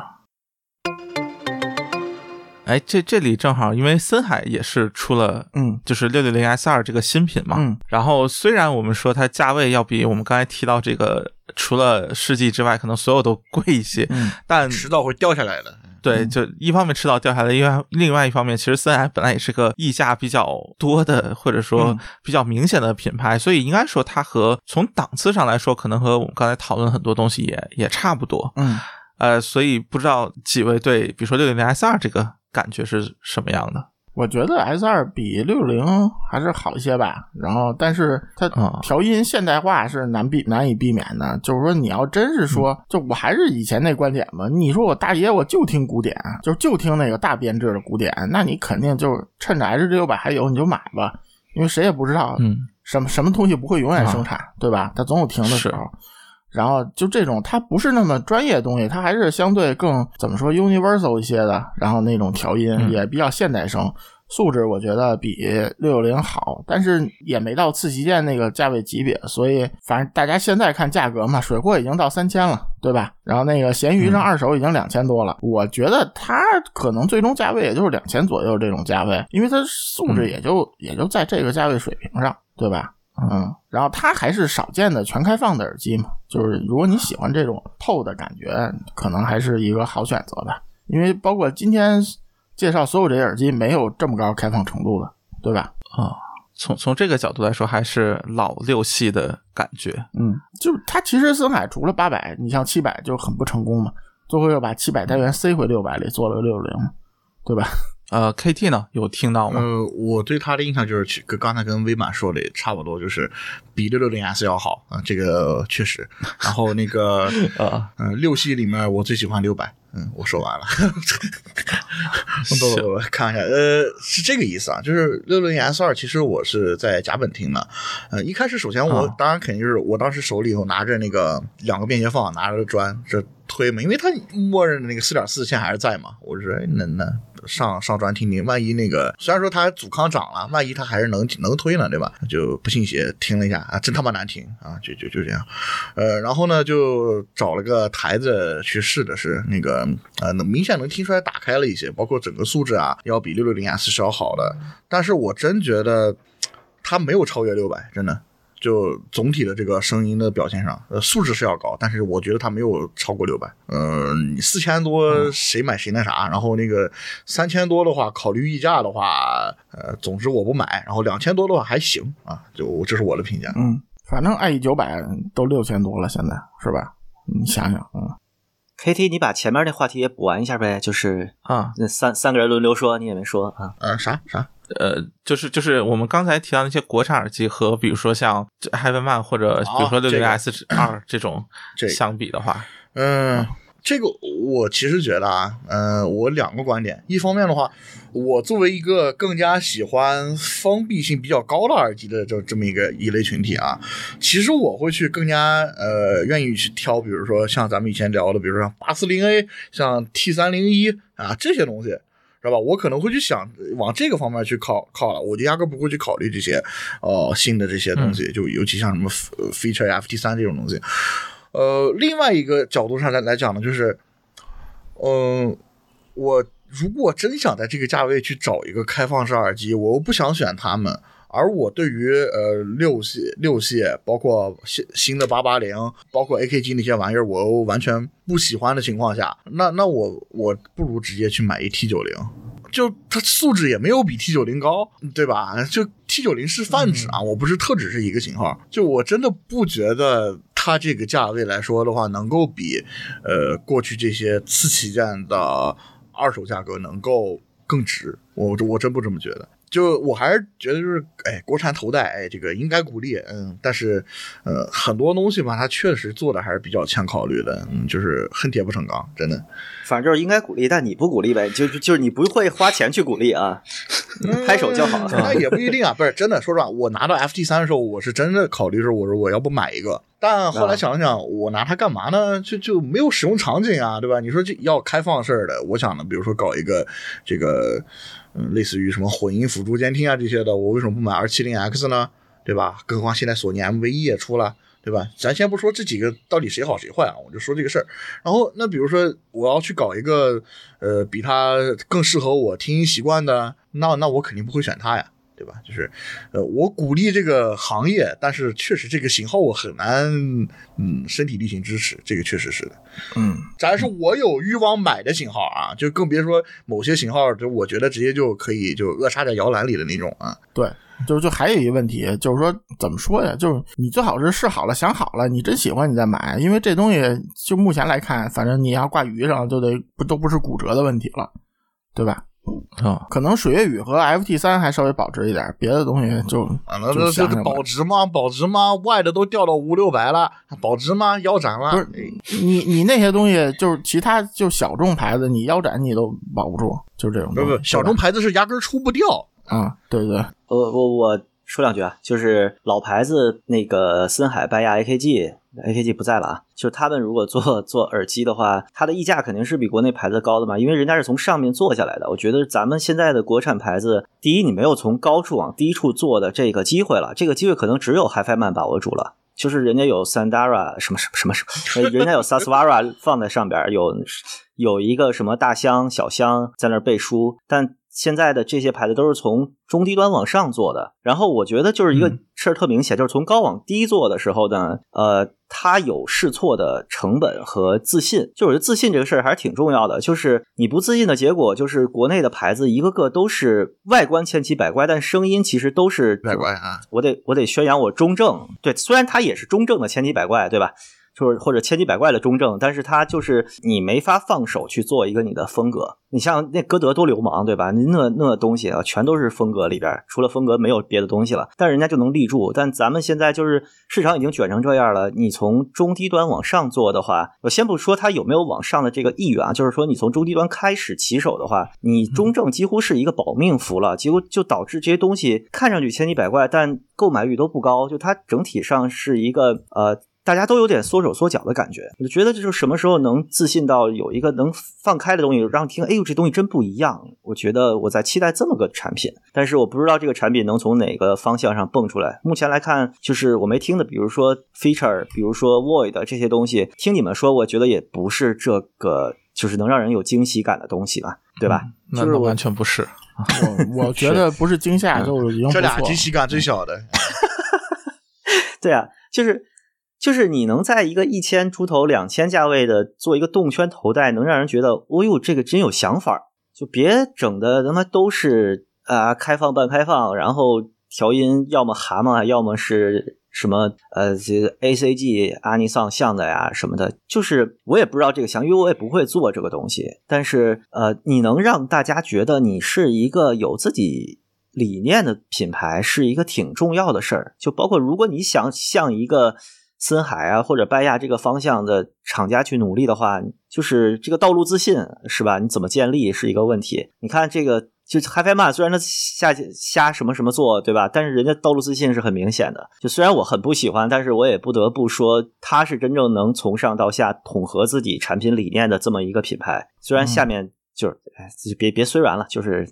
Speaker 4: 哎，这这里正好，因为森海也是出了，
Speaker 1: 嗯
Speaker 4: 就是六六零 S 二这个新品嘛。
Speaker 1: 嗯
Speaker 4: 然后虽然我们说它价位要比我们刚才提到这个除了世纪之外，可能所有都贵一些，
Speaker 1: 嗯
Speaker 4: 但
Speaker 3: 迟早会掉下来的。
Speaker 4: 对，就一方面吃到掉下来，另外另外一方面，其实森海本来也是个溢价比较多的，或者说
Speaker 1: 嗯
Speaker 4: 比较明显的品牌，所以应该说它和从档次上来说，可能和我们刚才讨论很多东西也也差不多。
Speaker 1: 嗯，
Speaker 4: 呃，所以不知道几位对，比如说六零零 S 二这个感觉是什么样的？
Speaker 1: 我觉得 S 二比六六零还是好一些吧。然后，但是它
Speaker 4: 啊
Speaker 1: 调音现代化是难避难以避免的。就是说，你要真是说，就我还是以前那观点吧。你说我大爷我就听古典，就就听那个大编制的古典，那你肯定就趁着 H 六百还有你就买吧，因为谁也不知道
Speaker 4: 嗯
Speaker 1: 什么什么东西不会永远生产，对吧？它总有停的时候。然后就这种，它不是那么专业的东西，它还是相对更怎么说 universal 一些的。然后那种调音
Speaker 4: 嗯
Speaker 1: 也比较现代声，素质我觉得比六六零好，但是也没到次旗舰那个价位级别。所以反正大家现在看价格嘛，水货已经到三千了，对吧？然后那个闲鱼上二手已经两千多了，我觉得它可能最终价位也就是两千左右这种价位，因为它素质也就、也就在这个价位水平上，对吧？嗯，然后它还是少见的全开放的耳机嘛，就是如果你喜欢这种透的感觉，可能还是一个好选择吧。因为包括今天介绍所有这些耳机，没有这么高开放程度的，对吧？
Speaker 4: 啊，从从这个角度来说，还是老六系的感觉。
Speaker 1: 嗯，就是它其实森海除了八百，你像七百就很不成功嘛，最后又把七百单元塞回六百里，做了个六六零，对吧？
Speaker 4: 呃，KT 呢有听到吗？
Speaker 3: 呃，我对他的印象就是，其跟刚才跟威满说的也差不多，就是比六六零 S 要好啊、这个确实。然后那个
Speaker 4: 啊，
Speaker 3: 嗯、六系里面我最喜欢六百。嗯，我说完了。不不不，看一下，呃，是这个意思啊，就是六六零 S 二，其实我是在甲本听的。呃，一开始首先我、
Speaker 4: 啊
Speaker 3: 当然肯定就是我当时手里头拿着那个两个便携放，拿着砖这推嘛，因为它默认的那个四点四线还是在嘛，我说哎那那上上砖听听，万一那个虽然说它阻抗涨了，万一它还是能能推呢，对吧？就不信邪听了一下啊，真他妈难听啊，就就就这样。呃，然后呢就找了个台子去试的是那个呃，能明显能听出来打开了一些，包括整个素质啊，要比六六零 S 是要好的。但是我真觉得它没有超越六百，真的。就总体的这个声音的表现上，呃，素质是要高，但是我觉得它没有超过六百。嗯，四千多谁买谁那啥，然后那个三千多的话，考虑溢价的话，呃，总之我不买。然后两千多的话还行啊，就这是我的评价。
Speaker 1: 嗯，反正 IE 九百都六千多了，现在是吧？你想想，嗯
Speaker 2: ，KT，你把前面那话题也补完一下呗，就是
Speaker 4: 啊，
Speaker 2: 那三三个人轮流说，你也没说啊。
Speaker 3: 呃，啥啥？
Speaker 4: 呃，就是就是我们刚才提到那些国产耳机和比如说像 Heavenman 或者比如说六零 S 二 这种
Speaker 3: 这
Speaker 4: 相比的话，
Speaker 3: 嗯，这个我其实觉得啊，嗯、我两个观点。一方面的话，我作为一个更加喜欢封闭性比较高的耳机的这这么一个一类群体啊，其实我会去更加呃愿意去挑，比如说像咱们以前聊的，比如说像八四零 A、像 T 三零一啊这些东西。知道吧？我可能会去想往这个方面去靠靠了，我就压根不会去考虑这些，哦、新的这些东西，就尤其像什么呃 feature FT 三这种东西。呃，另外一个角度上来来讲呢，就是，嗯、我如果真想在这个价位去找一个开放式耳机，我又不想选他们而我对于呃六系六系，包括新新的八八零，包括 AKG 那些玩意儿，我又完全不喜欢的情况下，那那我我不如直接去买一 T 九零。就它素质也没有比 T 九零高，对吧？就 T 九零是泛指啊，我不是特指是一个型号。就我真的不觉得它这个价位来说的话，能够比呃过去这些次旗舰的二手价格能够更值。我我真不这么觉得。就我还是觉得就是，哎，国产头戴，哎，这个应该鼓励，嗯，但是，呃，很多东西吧，它确实做的还是比较欠考虑的，嗯，就是恨铁不成钢，真的。
Speaker 2: 反正就是应该鼓励，但你不鼓励呗，就就是你不会花钱去鼓励啊，拍手叫好。
Speaker 3: 那也不一定啊，不是真的。说实话，我拿到 FT 三的时候，我是真的考虑说，我说我要不买一个，但后来想了想，我拿它干嘛呢？就就没有使用场景啊，对吧？你说这要开放式的，我想呢，比如说搞一个这个。嗯，类似于什么混音辅助监听啊这些的，我为什么不买二七零 X 呢？对吧？更何况现在索尼 M V 一也出了，对吧？咱先不说这几个到底谁好谁坏啊，我就说这个事儿。然后，那比如说我要去搞一个，呃，比它更适合我听音习惯的，那那我肯定不会选它呀。对吧？就是，呃，我鼓励这个行业，但是确实这个型号我很难，嗯，身体力行支持，这个确实是的。
Speaker 1: 嗯，
Speaker 3: 咱是我有欲望买的型号啊，就更别说某些型号，就我觉得直接就可以就扼杀在摇篮里的那种啊。
Speaker 1: 对，就就还有一个问题，就是说怎么说呀？就是你最好是试好了，想好了，你真喜欢你再买，因为这东西就目前来看，反正你要挂鱼上，就得不都不是骨折的问题了，对吧？
Speaker 4: 啊，
Speaker 1: 可能水月雨和 FT 三还稍微保值一点，别的东西就
Speaker 3: 啊，那这这保值吗？保值吗？外的都掉到五六百了，保值吗？腰斩了？
Speaker 1: 不是你你那些东西就是其他就小众牌子，你腰斩你都保不住，就是这种。
Speaker 3: 不不，小众牌子是压根出不掉
Speaker 1: 啊！对对，
Speaker 2: 我我我说两句啊，就是老牌子那个森海、拜亚、AKG。AKG 不在了啊，就他们如果做做耳机的话，它的溢价肯定是比国内牌子高的嘛，因为人家是从上面做下来的。我觉得咱们现在的国产牌子，第一你没有从高处往低处做的这个机会了，这个机会可能只有 HiFi Man 把握住了，就是人家有 Sandara 什么什么什么什么，人家有 Saswara 放在上边，有有一个什么大箱小箱在那背书，但。现在的这些牌子都是从中低端往上做的，然后我觉得就是一个事儿特明显，就是从高往低做的时候呢，呃，它有试错的成本和自信，就我觉得自信这个事儿还是挺重要的。就是你不自信的结果，就是国内的牌子一个个都是外观千奇百怪，但声音其实都是
Speaker 3: 百怪啊。
Speaker 2: 我得我得宣扬我中正，对，虽然它也是中正的千奇百怪，对吧？就是或者千奇百怪的中正，但是它就是你没法放手去做一个你的风格。你像那歌德多流氓，对吧？那那东西啊，全都是风格里边，除了风格没有别的东西了。但人家就能立住。但咱们现在就是市场已经卷成这样了，你从中低端往上做的话，我先不说它有没有往上的这个意愿啊，就是说你从中低端开始起手的话，你中正几乎是一个保命符了。结果就导致这些东西看上去千奇百怪，但购买率都不高。就它整体上是一个呃。大家都有点缩手缩脚的感觉，我就觉得这就是什么时候能自信到有一个能放开的东西，让听，哎呦，这东西真不一样。我觉得我在期待这么个产品，但是我不知道这个产品能从哪个方向上蹦出来。目前来看，就是我没听的，比如说 feature，比如说 void 这些东西，听你们说，我觉得也不是这个，就是能让人有惊喜感的东西吧，对吧？
Speaker 4: 就是完全不是。
Speaker 1: 我我 觉得不是惊吓就已经
Speaker 3: 这俩惊喜感最小的。
Speaker 2: 对啊，就是。就是你能在一个一千出头、两千价位的做一个动圈头戴，能让人觉得，哦呦，这个真有想法就别整的他妈都是啊开放半开放，然后调音要么蛤蟆，要么是什么呃这个 A C G 阿尼桑像的呀什么的。就是我也不知道这个想，因为我也不会做这个东西。但是呃，你能让大家觉得你是一个有自己理念的品牌，是一个挺重要的事儿。就包括如果你想像一个。森海啊，或者拜亚这个方向的厂家去努力的话，就是这个道路自信是吧？你怎么建立是一个问题。你看这个，就 HiFi Man 虽然他瞎瞎什么什么做，对吧？但是人家道路自信是很明显的。就虽然我很不喜欢，但是我也不得不说，他是真正能从上到下统合自己产品理念的这么一个品牌。虽然下面就是，哎，别别虽然了，就是。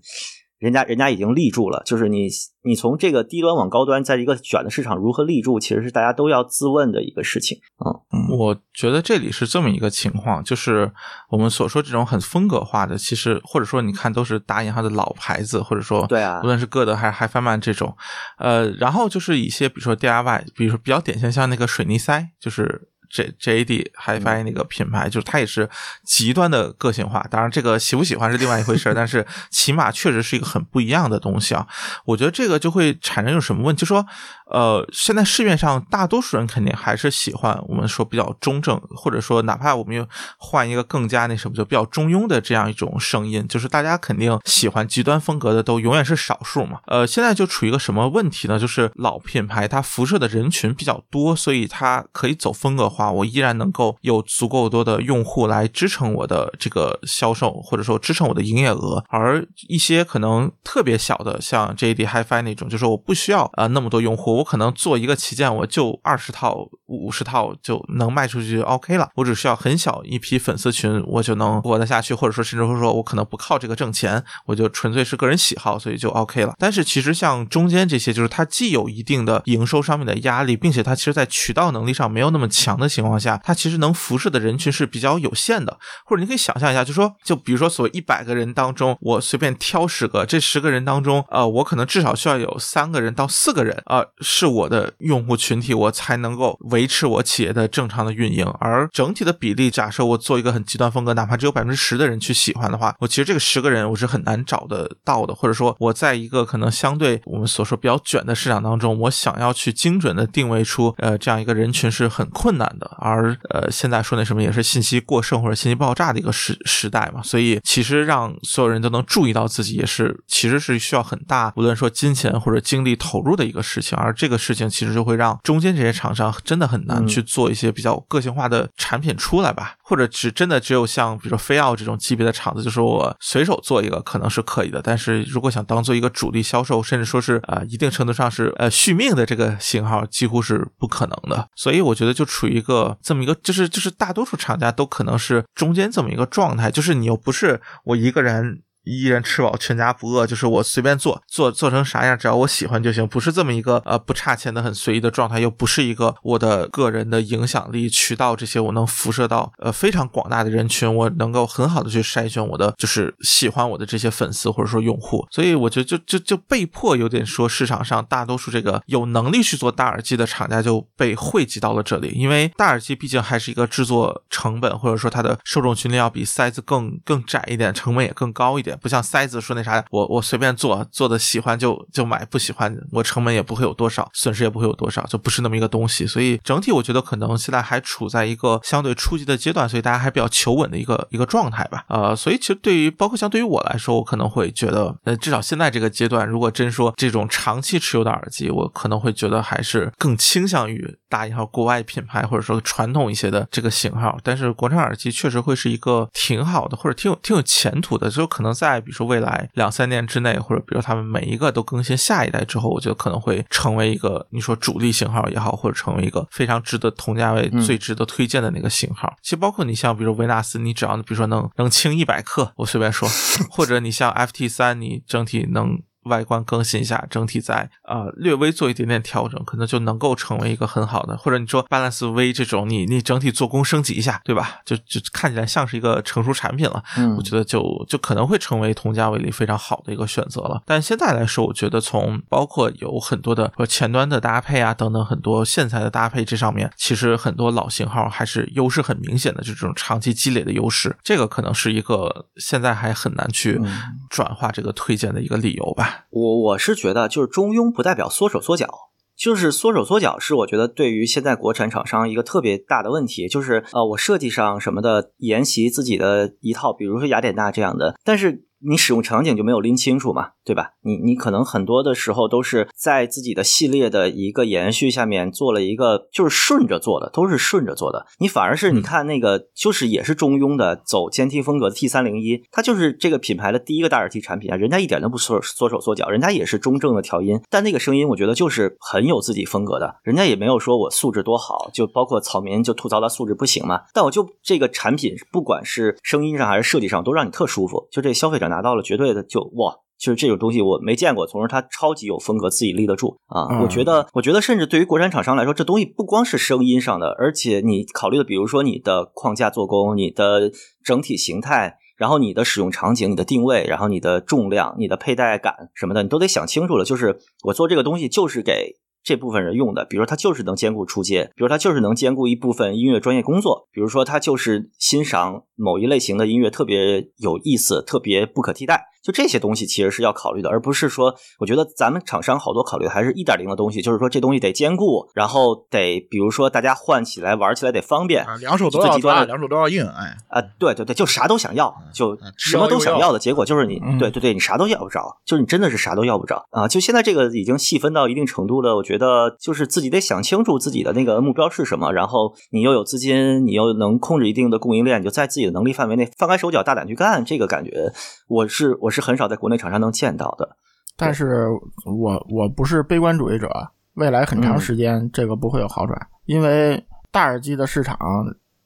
Speaker 2: 人家人家已经立住了，就是你你从这个低端往高端，在一个卷的市场如何立住，其实是大家都要自问的一个事情。嗯，
Speaker 4: 我觉得这里是这么一个情况，就是我们所说这种很风格化的，其实或者说你看都是打引号的老牌子，或者说
Speaker 2: 对啊
Speaker 4: 无论是歌德还是海帆曼这种，呃，然后就是一些比如说 DIY，比如说比较典型像那个水泥塞，就是。J J D HiFi 那个品牌，就是它也是极端的个性化。当然，这个喜不喜欢是另外一回事儿，但是起码确实是一个很不一样的东西啊。我觉得这个就会产生一种什么问题，就说，呃，现在市面上大多数人肯定还是喜欢我们说比较中正，或者说哪怕我们又换一个更加那什么，就比较中庸的这样一种声音，就是大家肯定喜欢极端风格的都永远是少数嘛。呃，现在就处于一个什么问题呢？就是老品牌它辐射的人群比较多，所以它可以走风格化。啊我依然能够有足够多的用户来支撑我的这个销售，或者说支撑我的营业额。而一些可能特别小的，像 JD HiFi 那种，就是我不需要啊、呃、那么多用户，我可能做一个旗舰，我就二十套、五十套就能卖出去就 OK 了。我只需要很小一批粉丝群，我就能活得下去，或者说甚至会说我可能不靠这个挣钱，我就纯粹是个人喜好，所以就 OK 了。但是其实像中间这些，就是它既有一定的营收上面的压力，并且它其实在渠道能力上没有那么强的情况下，它其实能辐射的人群是比较有限的。或者你可以想象一下，就说就比如说所谓一百个人当中，我随便挑十个，这十个人当中，呃，我可能至少需要有三个人到四个人、呃，是我的用户群体，我才能够维持我企业的正常的运营。而整体的比例，假设我做一个很极端风格，哪怕只有百分之十的人去喜欢的话，我其实这个十个人我是很难找得到的。或者说，我在一个可能相对我们所说比较卷的市场当中，我想要去精准的定位出呃这样一个人群是很困难的。而呃现在说那什么也是信息过剩或者信息爆炸的一个时时代嘛，所以其实让所有人都能注意到自己，也是其实是需要很大无论说金钱或者精力投入的一个事情。而这个事情其实就会让中间这些厂商真的很难去做一些比较个性化的产品出来吧，或者只真的只有像比如说飞奥这种级别的厂子，就是我随手做一个可能是可以的，但是如果想当做一个主力销售，甚至说是啊、呃、一定程度上是呃续命的这个型号，几乎是不可能的。所以我觉得就处于一个这么一个，就是就是大多数厂家都可能是中间这么一个状态，就是你又不是我一个人。一人吃饱全家不饿，就是我随便做做做成啥样，只要我喜欢就行，不是这么一个呃不差钱的很随意的状态，又不是一个我的个人的影响力渠道这些我能辐射到呃非常广大的人群，我能够很好的去筛选我的就是喜欢我的这些粉丝或者说用户，所以我觉得就就就被迫有点说市场上大多数这个有能力去做大耳机的厂家就被汇集到了这里，因为大耳机毕竟还是一个制作成本或者说它的受众群体要比塞子更更窄一点，成本也更高一点。不像塞子说那啥，我我随便做，做的喜欢就就买，不喜欢我成本也不会有多少，损失也不会有多少，就不是那么一个东西。所以整体我觉得可能现在还处在一个相对初级的阶段，所以大家还比较求稳的一个一个状态吧。呃，所以其实对于包括像对于我来说，我可能会觉得，呃，至少现在这个阶段，如果真说这种长期持有的耳机，我可能会觉得还是更倾向于打引号国外品牌或者说传统一些的这个型号。但是国产耳机确实会是一个挺好的，或者挺有挺有前途的，就可能在比如说。未来两三年之内，或者比如他们每一个都更新下一代之后，我觉得可能会成为一个你说主力型号也好，或者成为一个非常值得同价位最值得推荐的那个型号。其实包括你像比如维纳斯，你只要比如说能能轻一百克，我随便说，或者你像 FT 三，你整体能。外观更新一下，整体在呃略微做一点点调整，可能就能够成为一个很好的，或者你说 Balance V 这种，你你整体做工升级一下，对吧？就就看起来像是一个成熟产品了。
Speaker 2: 嗯
Speaker 4: 我觉得就就可能会成为同价位里非常好的一个选择了。但现在来说，我觉得从包括有很多的和前端的搭配啊等等很多线材的搭配这上面，其实很多老型号还是优势很明显的，就这种长期积累的优势，这个可能是一个现在还很难去
Speaker 2: 嗯
Speaker 4: 转化这个推荐的一个理由吧。
Speaker 2: 我我是觉得，就是中庸不代表缩手缩脚，就是缩手缩脚是我觉得对于现在国产厂商一个特别大的问题，就是呃，我设计上什么的沿袭自己的一套，比如说雅典娜这样的，但是。你使用场景就没有拎清楚嘛，对吧？你你可能很多的时候都是在自己的系列的一个延续下面做了一个，就是顺着做的，都是顺着做的。你反而是你看那个，就是也是中庸的，走阶梯风格的 T 三零一，它就是这个品牌的第一个大耳机产品啊，人家一点都不缩缩手缩脚，人家也是中正的调音，但那个声音我觉得就是很有自己风格的，人家也没有说我素质多好，就包括草民就吐槽他素质不行嘛，但我就这个产品不管是声音上还是设计上，都让你特舒服，就这消费者拿到了绝对的就哇。就是这种东西我没见过，同时它超级有风格，自己立得住啊。
Speaker 1: 嗯
Speaker 2: 我觉得，我觉得甚至对于国产厂商来说，这东西不光是声音上的，而且你考虑的，比如说你的框架做工、你的整体形态。然后你的使用场景、你的定位，然后你的重量、你的佩戴感什么的，你都得想清楚了。就是我做这个东西就是给这部分人用的，比如说它就是能兼顾出街，比如他就是能兼顾一部分音乐专业工作，比如说他就是欣赏某一类型的音乐特别有意思、特别不可替代。就这些东西其实是要考虑的，而不是说，我觉得咱们厂商好多考虑的还是一点零的东西，就是说这东西得兼顾，然后得比如说大家换起来玩起来得方便
Speaker 3: 啊，两手都要抓，
Speaker 2: 最极端
Speaker 3: 两手都要硬，哎，
Speaker 2: 啊，对对对，就啥都想要，就
Speaker 3: 嗯
Speaker 2: 什么都想要的结果就是你
Speaker 1: 嗯，
Speaker 2: 对对对，你啥都要不着，就是你真的是啥都要不着啊！就现在这个已经细分到一定程度了，我觉得就是自己得想清楚自己的那个目标是什么，然后你又有资金，你又能控制一定的供应链，你就在自己的能力范围内放开手脚大胆去干，这个感觉我是我是很少在国内厂商能见到的。
Speaker 1: 但是我我不是悲观主义者，未来很长时间这个不会有好转，因为大耳机的市场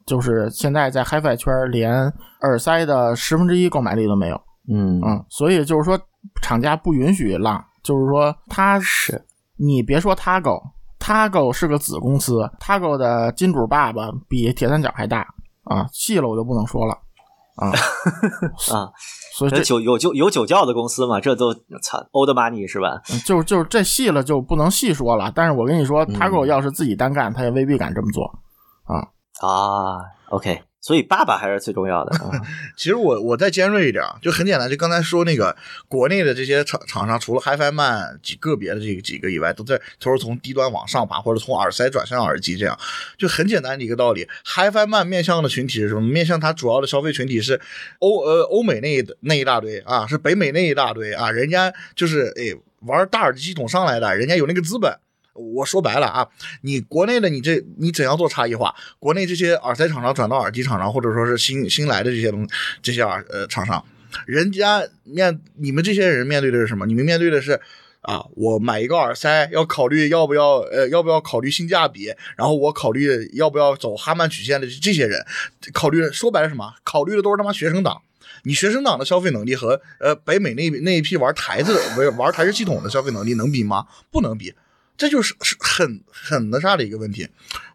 Speaker 1: 就是现在在 HiFi 圈连耳塞的十分之一购买力都没有，
Speaker 2: 嗯
Speaker 1: 嗯，所以就是说厂家不允许浪，就是说它
Speaker 2: 是
Speaker 1: 你别说 Tago。Tago 是个子公司，Tago 的金主爸爸比铁三角还大啊，细了我就不能说了啊，
Speaker 2: 啊，
Speaker 1: 所以
Speaker 2: 酒有酒有酒窖的公司嘛，这都操 old money 是吧？
Speaker 1: 嗯就就是这细了就不能细说了。但是我跟你说
Speaker 2: 嗯
Speaker 1: ，Tago 要是自己单干，他也未必敢这么做啊。
Speaker 2: 啊，OK，所以爸爸还是最重要的。啊
Speaker 3: 其实我我再尖锐一点啊，就很简单，就刚才说那个国内的这些厂厂商，除了 HiFi Man 几个别的这个几个以外，都在都是从低端往上爬，或者从耳塞转向耳机这样，就很简单的一个道理。HiFi Man 面向的群体是什么？面向它主要的消费群体是欧呃欧美那一那一大堆啊，是北美那一大堆啊，人家就是哎玩大耳机系统上来的，人家有那个资本。我说白了啊，你国内的你这你怎样做差异化？国内这些耳塞厂商转到耳机厂商，或者说是新新来的这些东这些耳呃厂商，人家面你们这些人面对的是什么？你们面对的是啊，我买一个耳塞要考虑要不要呃要不要考虑性价比，然后我考虑要不要走哈曼曲线的这些人，考虑说白了什么？考虑的都是他妈学生党。你学生党的消费能力和呃北美那那一批玩台子的玩台式系统的消费能力能比吗？不能比。这就是是很很那啥的一个问题。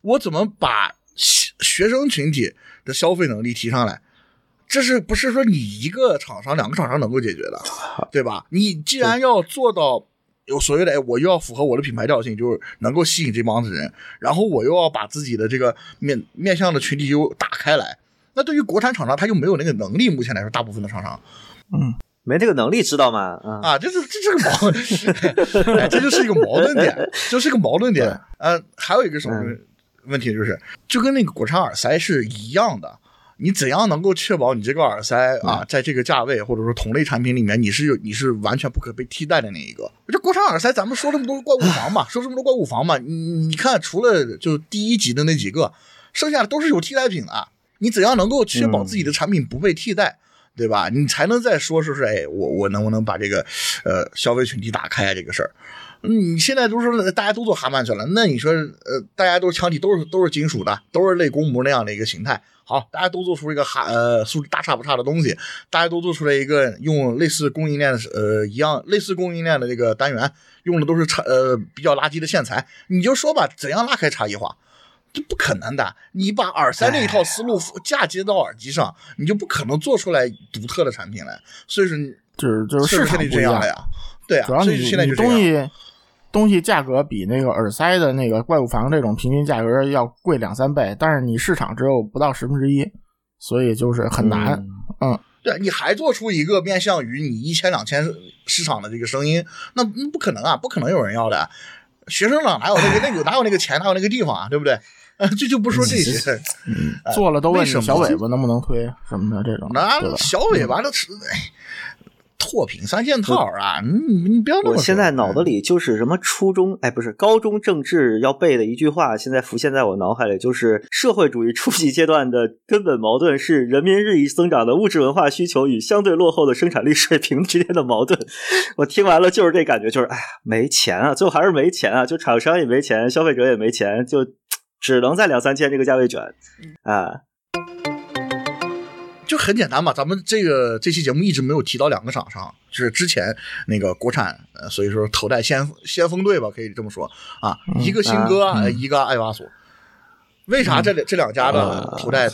Speaker 3: 我怎么把学学生群体的消费能力提上来？这是不是说你一个厂商、两个厂商能够解决的，对吧？你既然要做到有所谓的，哎，我又要符合我的品牌调性，就是能够吸引这帮子人，然后我又要把自己的这个面面向的群体又打开来，那对于国产厂商，他就没有那个能力。目前来说，大部分的厂商
Speaker 2: 没这个能力，知道吗？啊，
Speaker 3: 啊，这是这是个矛盾，哎，这就是一个矛盾点，就是一个矛盾点。呃，还有一个什么问题就是，就跟那个国产耳塞是一样的，你怎样能够确保你这个耳塞啊，在这个价位或者说同类产品里面，你是有你是完全不可被替代的那一个？这国产耳塞，咱们说这么多怪物房嘛，说这么多怪物房嘛，你你看，除了就第一级的那几个，剩下的都是有替代品的。你怎样能够确保自己的产品不被替代？对吧？你才能再说说是哎，我我能不能把这个呃消费群体打开这个事儿？你现在都说大家都做哈曼去了，那你说呃大家都腔体都是都是金属的，都是类公模那样的一个形态，好，大家都做出一个哈呃素质大差不差的东西，大家都做出来一个用类似供应链的呃一样类似供应链的这个单元，用的都是差呃比较垃圾的线材，你就说吧，怎样拉开差异化？这不可能的，你把耳塞那一套思路嫁接到耳机上，你就不可能做出来独特的产品来。所以说，
Speaker 1: 就是就是市场不一样
Speaker 3: 这样的呀，对啊，
Speaker 1: 主要
Speaker 3: 所以
Speaker 1: 你你
Speaker 3: 现在就
Speaker 1: 东西东西价格比那个耳塞的那个怪物房这种平均价格要贵两三倍，但是你市场只有不到十分之一，所以就是很难。嗯，
Speaker 3: 对，你还做出一个面向于你一千两千市场的这个声音，那那不可能啊，不可能有人要的。学生党哪有那个那有哪有那个钱哪有那个地方啊，对不对？呃，这就不说这些，呃
Speaker 1: 做了都问
Speaker 3: 什么
Speaker 1: 小尾巴能不能推什么的这种，
Speaker 3: 那？小尾巴都是哎，拓品三件套啊，你你不要那。
Speaker 2: 我现在脑子里就是什么初中，哎，不是高中政治要背的一句话，现在浮现在我脑海里，就是社会主义初级阶段的根本矛盾是人民日益增长的物质文化需求与相对落后的生产力水平之间的矛盾。我听完了就是这感觉，就是哎呀，没钱啊，最后还是没钱啊，就厂商也没钱，消费者也没钱，就只能在两三千这个价位卷啊。
Speaker 3: 就很简单嘛，咱们这个这期节目一直没有提到两个厂商，就是之前那个国产，呃，所以说头戴先先锋队吧，可以这么说啊，一个新歌，
Speaker 1: 嗯
Speaker 3: 呃一个爱瓦索。为啥这两这两家的
Speaker 2: 啊
Speaker 3: 头戴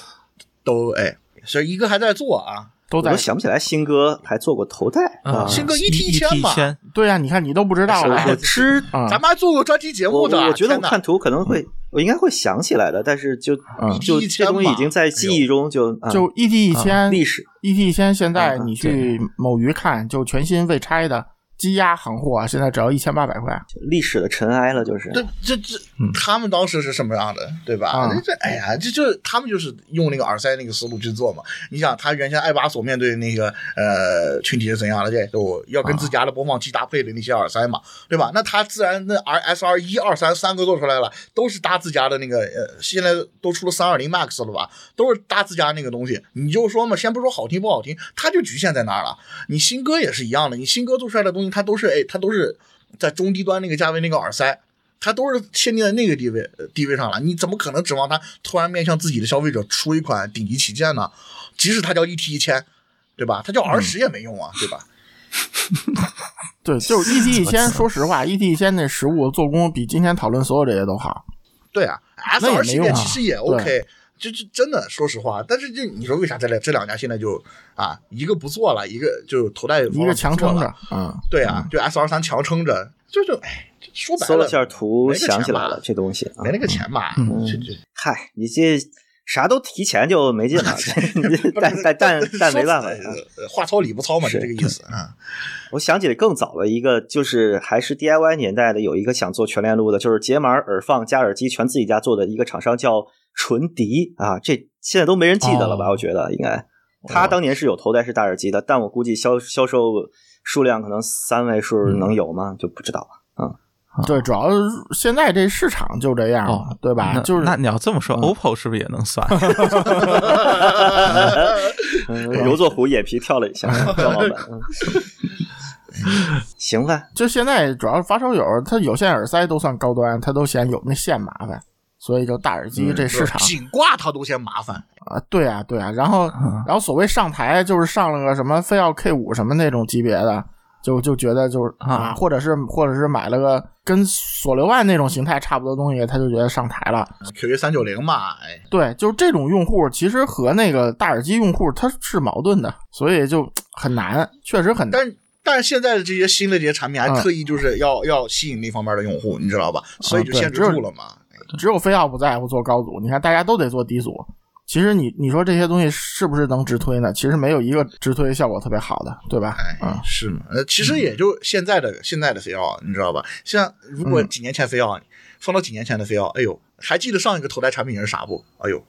Speaker 3: 都哎，是一个还在做啊？
Speaker 2: 我
Speaker 1: 都在
Speaker 2: 都想不起来新哥还做过头戴
Speaker 4: 啊，
Speaker 3: 新哥一 T
Speaker 4: 一
Speaker 3: 一千嘛
Speaker 4: 一千，
Speaker 1: 对呀、你看你都不知道
Speaker 2: 我
Speaker 1: 了。
Speaker 2: 我知，
Speaker 1: 啊，
Speaker 3: 咱们还做过专题节目的，
Speaker 2: 我我觉得我看图可能会，我应该会想起来的，但是就
Speaker 3: 一
Speaker 2: 这东西已经在记忆中就啊
Speaker 1: 就一 T 一千
Speaker 2: 历史。
Speaker 1: 一 T 一千，现在
Speaker 2: 啊
Speaker 1: 你去某鱼看，就全新未拆的积压行货啊，现在只要一千八百块。
Speaker 2: 历史的尘埃了，就是
Speaker 3: 这这这，他们当时是什么样的，对吧？
Speaker 1: 啊
Speaker 3: 这这，哎呀，这就他们就是用那个耳塞那个思路去做嘛。你想，他原先爱巴索面对那个呃群体是怎样的？这都要跟自家的播放器搭配的那些耳塞嘛，对吧？那他自然那 R S R 一二三三个做出来了，都是搭自家的那个呃，现在都出了三二零 Max 了吧？都是搭自家那个东西。你就说嘛，先不说好听不好听，它就局限在那儿了。你新歌也是一样的，你新歌做出来的东西，它都是哎，它都是在中低端那个价位那个耳塞。它都是限定在那个地位呃地位上了，你怎么可能指望它突然面向自己的消费者出一款顶级旗舰呢？即使它叫 ET 一千，对吧？它叫 R 十也没用啊，对吧？
Speaker 1: 对，就是 ET 一千，说实话，ET 一千那实物做工比今天讨论所有这些都好。
Speaker 3: 对啊，S 二
Speaker 1: 没用啊
Speaker 3: 系列其实也 OK，就就真的说实话，但是就你说为啥这两这两家现在就啊一个不做了，一个就头戴
Speaker 1: 一个强撑着
Speaker 3: 了，，
Speaker 1: 嗯，
Speaker 3: 对啊，就 S 二三强撑着，就就哎，说白了，
Speaker 2: 搜了下图想起来了这东西啊
Speaker 3: 没那个钱吧？
Speaker 1: 嗯
Speaker 3: 这这
Speaker 2: 嗨，你这啥都提前就没劲了，但但但但没办法。
Speaker 3: 话糙理不糙嘛，
Speaker 2: 是
Speaker 3: 就这个意思 啊。
Speaker 2: 我想起来更早的一个，就是还是 DIY 年代的，有一个想做全链路的，就是解码耳放加耳机全自己家做的一个厂商叫纯迪啊，这现在都没人记得了吧？
Speaker 1: 哦
Speaker 2: 我觉得应该，他当年是有头戴式大耳机的，但我估计销销售数量可能三位数能有吗？就不知道了。
Speaker 1: 对，主要现在这市场就这样
Speaker 4: 哦，
Speaker 1: 对吧？就是
Speaker 4: 那你要这么说
Speaker 1: 嗯
Speaker 4: ，OPPO 是不是也能算？
Speaker 2: 嗯，揉作虎眼皮跳了一下，张老板。嗯行吧，
Speaker 1: 就现在主要是发烧友，他有线耳塞都算高端，他都嫌有那线麻烦，所以就大耳机这市场
Speaker 3: 紧挂它都嫌麻烦，
Speaker 1: 啊，对啊，对啊，然后然后所谓上台就是上了个什么非要 K 五什么那种级别的，就就觉得就是啊，
Speaker 4: 啊
Speaker 1: 或者是或者是买了个跟索六万那种形态差不多东西，他就觉得上台了。
Speaker 3: QA 三九零嘛，哎，
Speaker 1: 对，就是这种用户其实和那个大耳机用户他是矛盾的，所以就很难，确实很难。
Speaker 3: 但但是现在的这些新的这些产品还
Speaker 1: 嗯
Speaker 3: 特意就是要、要吸引那方面的用户，你知道吧？所以就
Speaker 1: 对
Speaker 3: 限制住了嘛。
Speaker 1: 只有飞奥不在乎做高组，你看大家都得做低组。其实你你说这些东西是不是能直推呢？其实没有一个直推效果特别好的，对吧？
Speaker 3: 哎，
Speaker 1: 嗯，
Speaker 3: 是吗？呃，其实也就现在的、现在的飞奥，你知道吧？像如果
Speaker 1: 嗯
Speaker 3: 几年前飞奥，放到几年前的飞奥，哎呦，还记得上一个头戴产品是啥不？哎呦，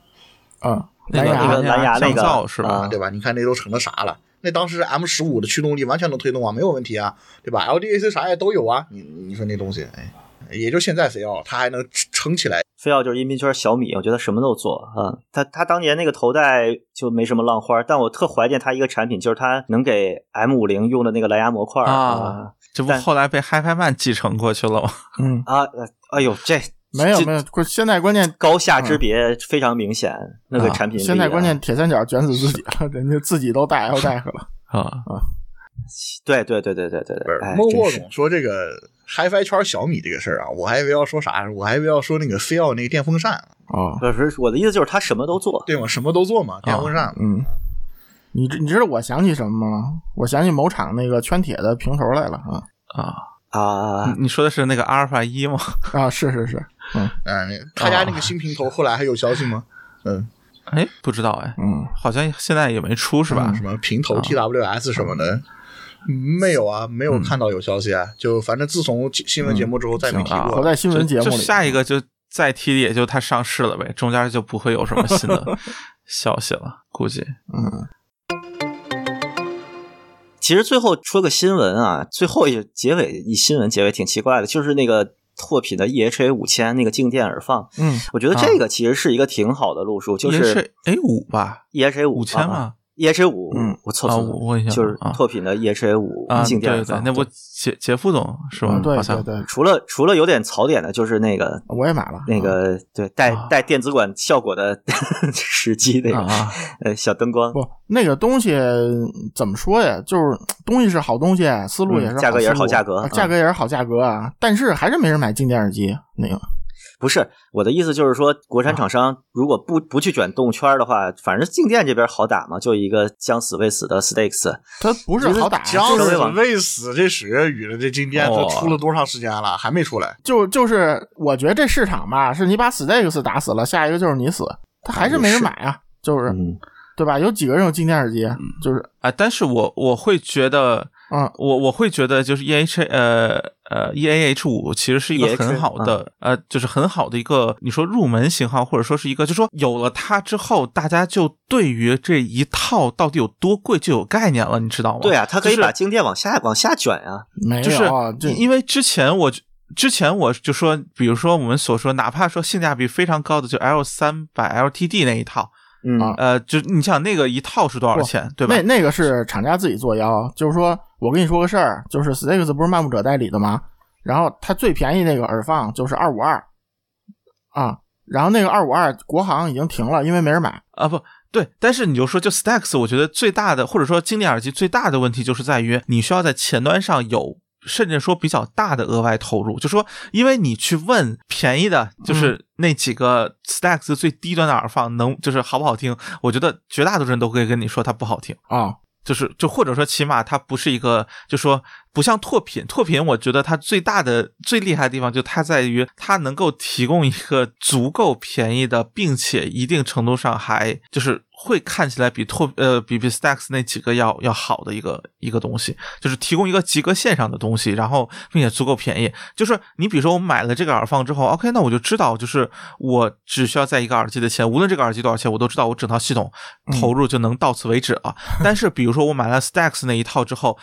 Speaker 1: 嗯，
Speaker 4: 那个
Speaker 1: 蓝牙
Speaker 2: 那个蓝牙那
Speaker 4: 降
Speaker 2: 个
Speaker 4: 噪是吧？
Speaker 2: 啊
Speaker 3: 对吧？你看那都成了啥了？那当时 M 十五的驱动力完全能推动啊，没有问题啊，对吧？LDAC 啥也都有啊。你你说那东西，哎，也就现在飞奥它还能撑起来。
Speaker 2: 飞奥就是音频圈小米，我觉得什么都做啊。他他当年那个头戴就没什么浪花，但我特怀念他一个产品，就是他能给 M 五零用的那个蓝牙模块
Speaker 4: 啊，这不后来被 HiFiMan 继承过去了吗？
Speaker 1: 嗯，
Speaker 2: 啊，呃哎呦，这这
Speaker 1: 没有没有，现在关键
Speaker 2: 高下之别非常明显，那个
Speaker 1: 啊
Speaker 2: 产品
Speaker 1: 现在关键铁三角卷死自己了，人家自己都带 L 带了。
Speaker 4: 啊
Speaker 2: 啊，对对对对对
Speaker 3: 对
Speaker 2: 对哎，
Speaker 3: 孟获总说这个 HiFi 圈小米这个事儿啊，我还以为要说啥，我还以为要说那个飞奥那个电风扇，
Speaker 1: 啊，
Speaker 2: 不是我的意思就是他什么都做，
Speaker 3: 对吗？什么都做嘛，电风扇。
Speaker 1: 嗯，你知你知道我想起什么吗？我想起某厂那个圈铁的平头来了啊
Speaker 4: 啊，
Speaker 2: 啊，
Speaker 4: 你说的是那个阿尔法一吗？
Speaker 1: 啊，是是是，
Speaker 3: 嗯，哎他家那个新平头后来还有消息吗？嗯，
Speaker 4: 哎，不知道哎，
Speaker 1: 嗯，
Speaker 4: 好像现在也没出是吧？
Speaker 3: 什么平头 TWS 什么的，没有啊，没有看到有消息啊。就反正自从新闻节目之后再没提过
Speaker 1: 在新闻节目
Speaker 4: 就
Speaker 1: 里，
Speaker 4: 下一个就再提的也就它上市了呗，中间就不会有什么新的 消息了，估计。
Speaker 1: 嗯。
Speaker 2: 其实最后说个新闻啊，最后一结尾以新闻结尾挺奇怪的，就是那个拓品的 EHA 五千那个静电耳放，
Speaker 1: 嗯。
Speaker 2: 我觉得这个其实是一个挺好的路数，就
Speaker 4: 也
Speaker 2: 是
Speaker 4: 是 A 五吧
Speaker 2: ，EHA
Speaker 4: 五千
Speaker 2: 嘛
Speaker 4: 嘛，
Speaker 2: EHA 五
Speaker 1: 嗯，
Speaker 2: 我错错
Speaker 4: 啊我问一下
Speaker 2: 就是
Speaker 4: 啊
Speaker 2: 拓品的 EHA 五
Speaker 4: 啊，
Speaker 2: 静电
Speaker 4: 对对，那不杰杰副总是吧？
Speaker 1: 嗯对
Speaker 4: 好像
Speaker 1: 对对，
Speaker 2: 除了除了有点槽点的，就是那个
Speaker 1: 我也买了
Speaker 2: 那个对带
Speaker 4: 啊
Speaker 2: 带电子管效果的 时机那个
Speaker 4: 啊
Speaker 2: 呃小灯光，
Speaker 1: 不，那个东西怎么说呀？就是东西是好东西，思路也是
Speaker 2: 价格也是好价格
Speaker 1: 价格也是好价格啊。但是还是没人买静电耳机，那个
Speaker 2: 不是我的意思，就是说国产厂商如果不不去卷动圈的话，反正静电这边好打嘛，就一个将死未死的 Stakes，
Speaker 1: 它不是好打，
Speaker 3: 将死未死，这水月雨的这经典
Speaker 4: 哦
Speaker 3: 都出了多长时间了，还没出来？
Speaker 1: 就就是，我觉得这市场吧，是你把 Stakes 打死了，下一个就是你死，他还是没人买啊，就是
Speaker 2: 嗯，
Speaker 1: 对吧？有几个人有静电耳机？就是
Speaker 4: 啊，但是我我会觉得，
Speaker 1: 嗯，
Speaker 4: 我我会觉得就是 E H 呃呃 E A H 五其实是一个
Speaker 2: EH
Speaker 4: 很好的、呃，就是很好的一个你说入门型号，或者说是一个，就说有了它之后，大家就对于这一套到底有多贵就有概念了，你知道吗？
Speaker 2: 对啊，它可以把静电往下往下卷啊，
Speaker 1: 没有，
Speaker 4: 就是
Speaker 1: 这
Speaker 4: 因为之前我之前我就说，比如说我们所说，哪怕说性价比非常高的，就 L 三百 LTD 那一套，
Speaker 2: 嗯
Speaker 1: 啊
Speaker 4: 呃，就你想那个一套是多少钱，对吧？
Speaker 1: 那那个是厂家自己作妖，就是说我跟你说个事儿，就是 Stakes 不是漫步者代理的吗？然后它最便宜那个耳放就是二五二啊，然后那个二五二国行已经停了，因为没人买。
Speaker 4: 啊不对，但是你就说就 Stax，我觉得最大的或者说经典耳机最大的问题就是在于你需要在前端上有。甚至说比较大的额外投入，就说因为你去问便宜的，就是那几个 Stax 最低端的耳放能就是好不好听，我觉得绝大多数人都会跟你说它不好听。
Speaker 1: 啊，
Speaker 4: 就是就或者说起码它不是一个，就说不像拓品，拓品我觉得它最大的最厉害的地方就它在于它能够提供一个足够便宜的，并且一定程度上还就是会看起来比拓呃比比 Stacks 那几个要要好的一个一个东西，就是提供一个及格线上的东西，然后并且足够便宜。就是你比如说我买了这个耳放之后，OK，那我就知道就是我只需要在一个耳机的钱，无论这个耳机多少钱，我都知道我整套系统投入就能到此为止了。但是比如说我买了 Stacks 那一套之后，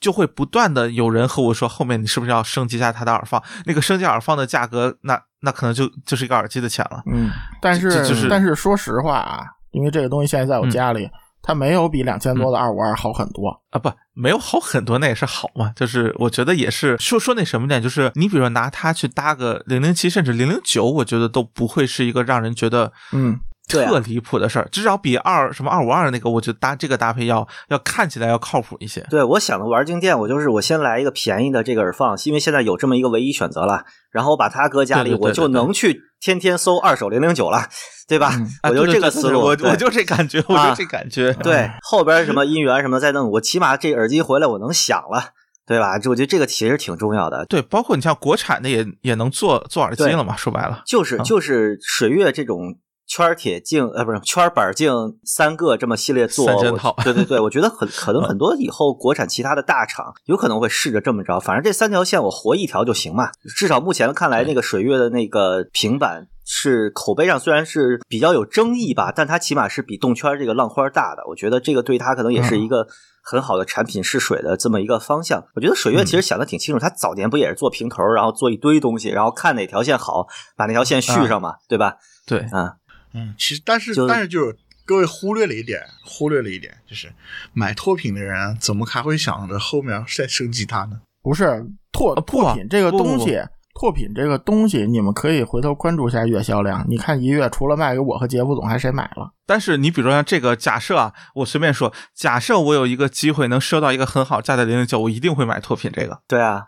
Speaker 4: 就会不断的有人和我说，后面你是不是要升级一下它的耳放？那个升级耳放的价格，那那可能就就是一个耳机的钱了。
Speaker 1: 嗯，但是
Speaker 4: 就是
Speaker 1: 但是说实话啊，因为这个东西现在在我
Speaker 4: 嗯
Speaker 1: 家里，它没有比两千多的二五二好很多。
Speaker 4: 啊，不，没有好很多，那也是好嘛。就是我觉得也是说说那什么点，就是你比如说拿它去搭个零零七，甚至零零九，我觉得都不会是一个让人觉得
Speaker 1: 嗯，
Speaker 4: 特离谱的事儿，至少比二什么二五二那个，我觉得搭这个搭配要要看起来要靠谱一些。
Speaker 2: 对，我想的玩静电，我就是我先来一个便宜的这个耳放，因为现在有这么一个唯一选择了，然后我把它搁家里，我就能去天天搜二手零零九了，对吧？
Speaker 1: 嗯
Speaker 4: 啊
Speaker 2: 我就这个思路，
Speaker 4: 我我就这感觉，我
Speaker 2: 啊
Speaker 4: 就这感觉。
Speaker 2: 对后边什么音源什么再弄，我起码这耳机回来我能响了，对吧？这我觉得这个其实挺重要的。
Speaker 4: 对，包括你像国产的也也能做做耳机了嘛，说白了。
Speaker 2: 就是
Speaker 4: 啊
Speaker 2: 就是水月这种圈铁镜呃不是圈板镜三个这么系列做，
Speaker 4: 三件套
Speaker 2: 对对对，我觉得很 可能很多以后国产其他的大厂有可能会试着这么着，反正这三条线我活一条就行嘛。至少目前看来，那个水月的那个平板。是口碑上虽然是比较有争议吧，但它起码是比动圈这个浪花大的。我觉得这个对它可能也是一个很好的产品试水的这么一个方向。我觉得水月其实想的挺清楚，它早年不也是做平头，然后做一堆东西，然后看哪条线好，把那条线续上嘛，对吧？
Speaker 4: 对，
Speaker 2: 啊，
Speaker 3: 嗯，其实但是但是就是各位忽略了一点，忽略了一点，就是买拓品的人怎么还会想着后面再升级它呢？
Speaker 1: 不是拓拓品这个东西，拓品这个东西，你们可以回头关注一下月销量。你看一月除了卖给我和杰夫总，还谁买了？
Speaker 4: 但是你比如说像这个，假设啊，我随便说，假设我有一个机会能收到一个很好价的零零九，我一定会买拓品这个。
Speaker 2: 对啊，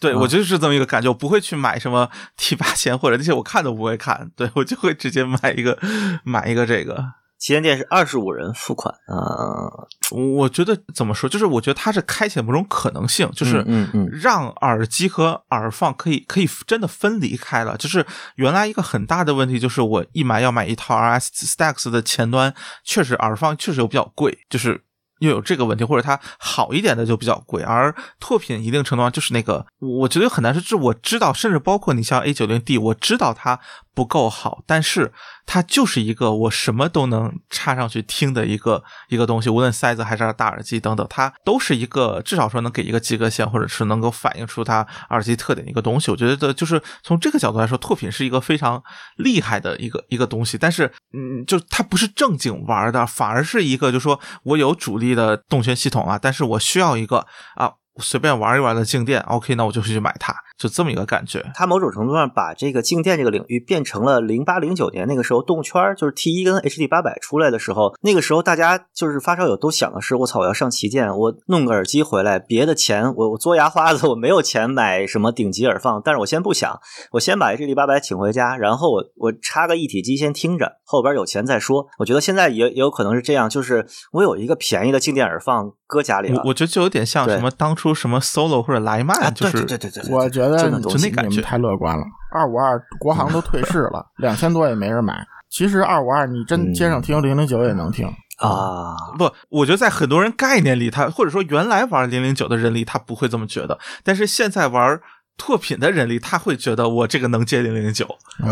Speaker 4: 对，
Speaker 2: 啊
Speaker 4: 我就是这么一个感觉，我不会去买什么 T 八千或者那些我看都不会看，对我就会直接买一个 买一个这个。
Speaker 2: 旗舰店是二十五人付款啊，
Speaker 4: 我觉得怎么说，就是我觉得它是开启了某种可能性，就是
Speaker 2: 嗯嗯嗯
Speaker 4: 让耳机和耳放可以可以真的分离开了。就是原来一个很大的问题就是我一买要买一套 RS Stacks 的前端，确实耳放确实又比较贵，就是。又有这个问题，或者它好一点的就比较贵，而拓品一定程度上就是那个，我觉得很难说。就是我知道，甚至包括你像 A 九零 D，我知道它不够好，但是它就是一个我什么都能插上去听的一个一个东西，无论塞子还是大耳机等等，它都是一个至少说能给一个及格线，或者是能够反映出它耳机特点的一个东西。我觉得就是从这个角度来说，拓品是一个非常厉害的一个一个东西，但是嗯，就它不是正经玩的，反而是一个就说我有主力的动圈系统啊，但是我需要一个啊。随便玩一玩的静电，OK，那我就去买它，就这么一个感觉。
Speaker 2: 它某种程度上把这个静电这个领域变成了零八零九年那个时候动圈，就是 T 一跟 HD 八百出来的时候，那个时候大家就是发烧友都想的是，我操，我要上旗舰，我弄个耳机回来，别的钱我我嘬牙花子，我没有钱买什么顶级耳放，但是我先不想，我先把 HD 八百请回家，然后我我插个一体机先听着，后边有钱再说。我觉得现在也也有可能是这样，就是我有一个便宜的静电耳放搁家里了，
Speaker 4: 我我觉得就有点像什么当初什么 Solo 或者莱曼，
Speaker 2: 啊，
Speaker 4: 就是
Speaker 2: 对对对对对，
Speaker 1: 我觉得
Speaker 4: 就那感觉
Speaker 1: 太乐观了。二五二国行都退市了，两千多也没人买。其实二五二你真
Speaker 2: 嗯
Speaker 1: 街上听零零九也能听，
Speaker 2: 啊，
Speaker 4: 不，我觉得在很多人概念里，他或者说原来玩零零九的人里，他不会这么觉得，但是现在玩拓品的人里，他会觉得我这个能接零零九，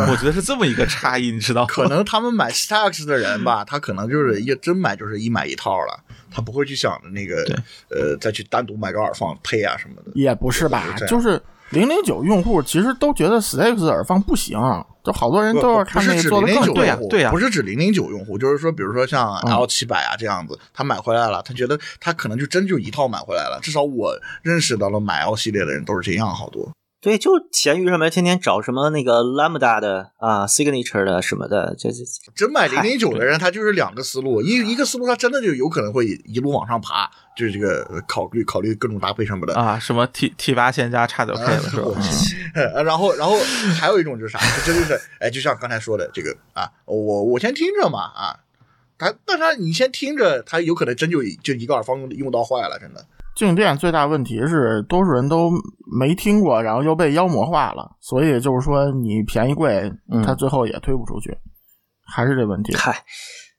Speaker 4: 我觉得是这么一个差异，你知道吗？
Speaker 3: 可能他们买 Stax 的人吧，他可能就是一真买就是一买一套了，他不会去想着那个呃再去单独买个耳放配啊什么的。
Speaker 1: 也不是吧就是零零九用户其实都觉得 Stax 耳放不行，就好多人都要看那个做的更
Speaker 4: 对呀
Speaker 3: 零零九用户，
Speaker 4: 对呀
Speaker 3: 不是指零零九用户，就是说，比如说像
Speaker 1: 嗯
Speaker 3: L 七百啊这样子，他买回来了，他觉得他可能就真就一套买回来了。至少我认识到了买 L 系列的人都是这样，好多。
Speaker 2: 对，就闲鱼上面天天找什么那个 Lambda 的啊，Signature 的什么的，这这
Speaker 3: 真买零
Speaker 2: 嗨
Speaker 3: 零九的人，他就是两个思路，一一个思路他真的就有可能会一路往上爬，就是这个呃考虑考虑各种搭配什么的。
Speaker 4: 啊，什么 T T 八千加叉九 K 了是吧？
Speaker 3: 然后，然后还有一种就是啥？这就是，哎，就像刚才说的这个啊，我我先听着嘛啊，他但是你先听着，他有可能真就就一个耳放用用到坏了，真的。
Speaker 1: 静电最大问题是，多数人都没听过，然后又被妖魔化了，所以就是说你便宜贵，
Speaker 2: 嗯
Speaker 1: 它最后也推不出去，还是这问题。
Speaker 2: 嗨，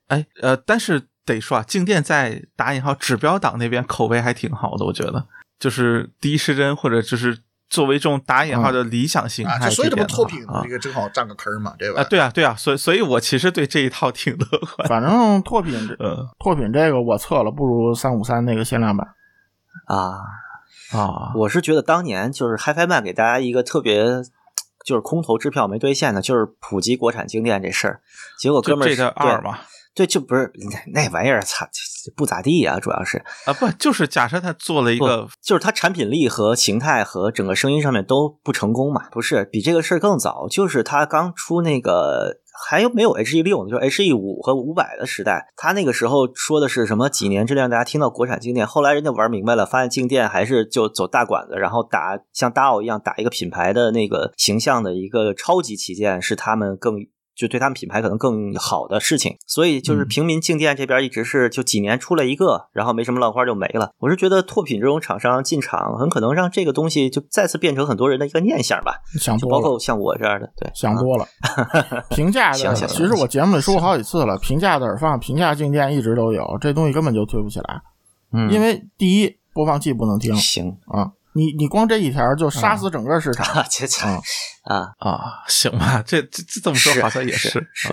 Speaker 4: 哎，呃，但是得说啊，静电在打引号指标党那边口碑还挺好的，我觉得，就是第一时针或者就是作为这种打引号的理想型
Speaker 3: 啊，所以
Speaker 4: 这
Speaker 3: 不拓品
Speaker 4: 话啊
Speaker 3: 这个正好占个坑嘛，对吧？
Speaker 4: 啊，对啊，对啊，所以所以我其实对这一套挺乐观。
Speaker 1: 反正拓品这
Speaker 4: 呃
Speaker 1: 拓品这个我测了，不如三五三那个限量版。
Speaker 2: 啊，
Speaker 4: 啊，
Speaker 2: 我是觉得当年就是 HiFi Man 给大家一个特别就是空头支票没兑现的，就是普及国产静电这事儿。结果哥们儿
Speaker 4: 就这的二
Speaker 2: 对
Speaker 4: 嘛，
Speaker 2: 对，就不是那那玩意儿，操，不咋地啊，主要是
Speaker 4: 啊不，就是假设他做了一个
Speaker 2: 就是他产品力和形态和整个声音上面都不成功嘛？不是，比这个事儿更早，就是他刚出那个还有没有 H E 六呢？就是 H E 五和五百的时代，他那个时候说的是什么几年之内让大家听到国产静电，后来人家玩明白了，发现静电还是就走大管子，然后打像 DAO 一样打一个品牌的那个形象的一个超级旗舰，是他们更。就对他们品牌可能更好的事情，所以就是平民静电这边一直是就几年出来一个，然后没什么浪花就没了。我是觉得拓品这种厂商进场，很可能让这个东西就再次变成很多人的一个念想吧，
Speaker 1: 想多了，
Speaker 2: 包括像我这样的，对，啊
Speaker 1: 想多了。平价 其实我节目里说过好几次了，平价的耳放、平价静电一直都有，这东西根本就推不起来。
Speaker 2: 嗯，
Speaker 1: 因为第一，播放器不能听
Speaker 2: 行
Speaker 1: 啊，你你光这一条就杀死整个市场。
Speaker 2: 啊，这这
Speaker 1: 嗯
Speaker 2: 啊
Speaker 4: 啊，行吧，这这这这么说好像也
Speaker 2: 是
Speaker 4: 是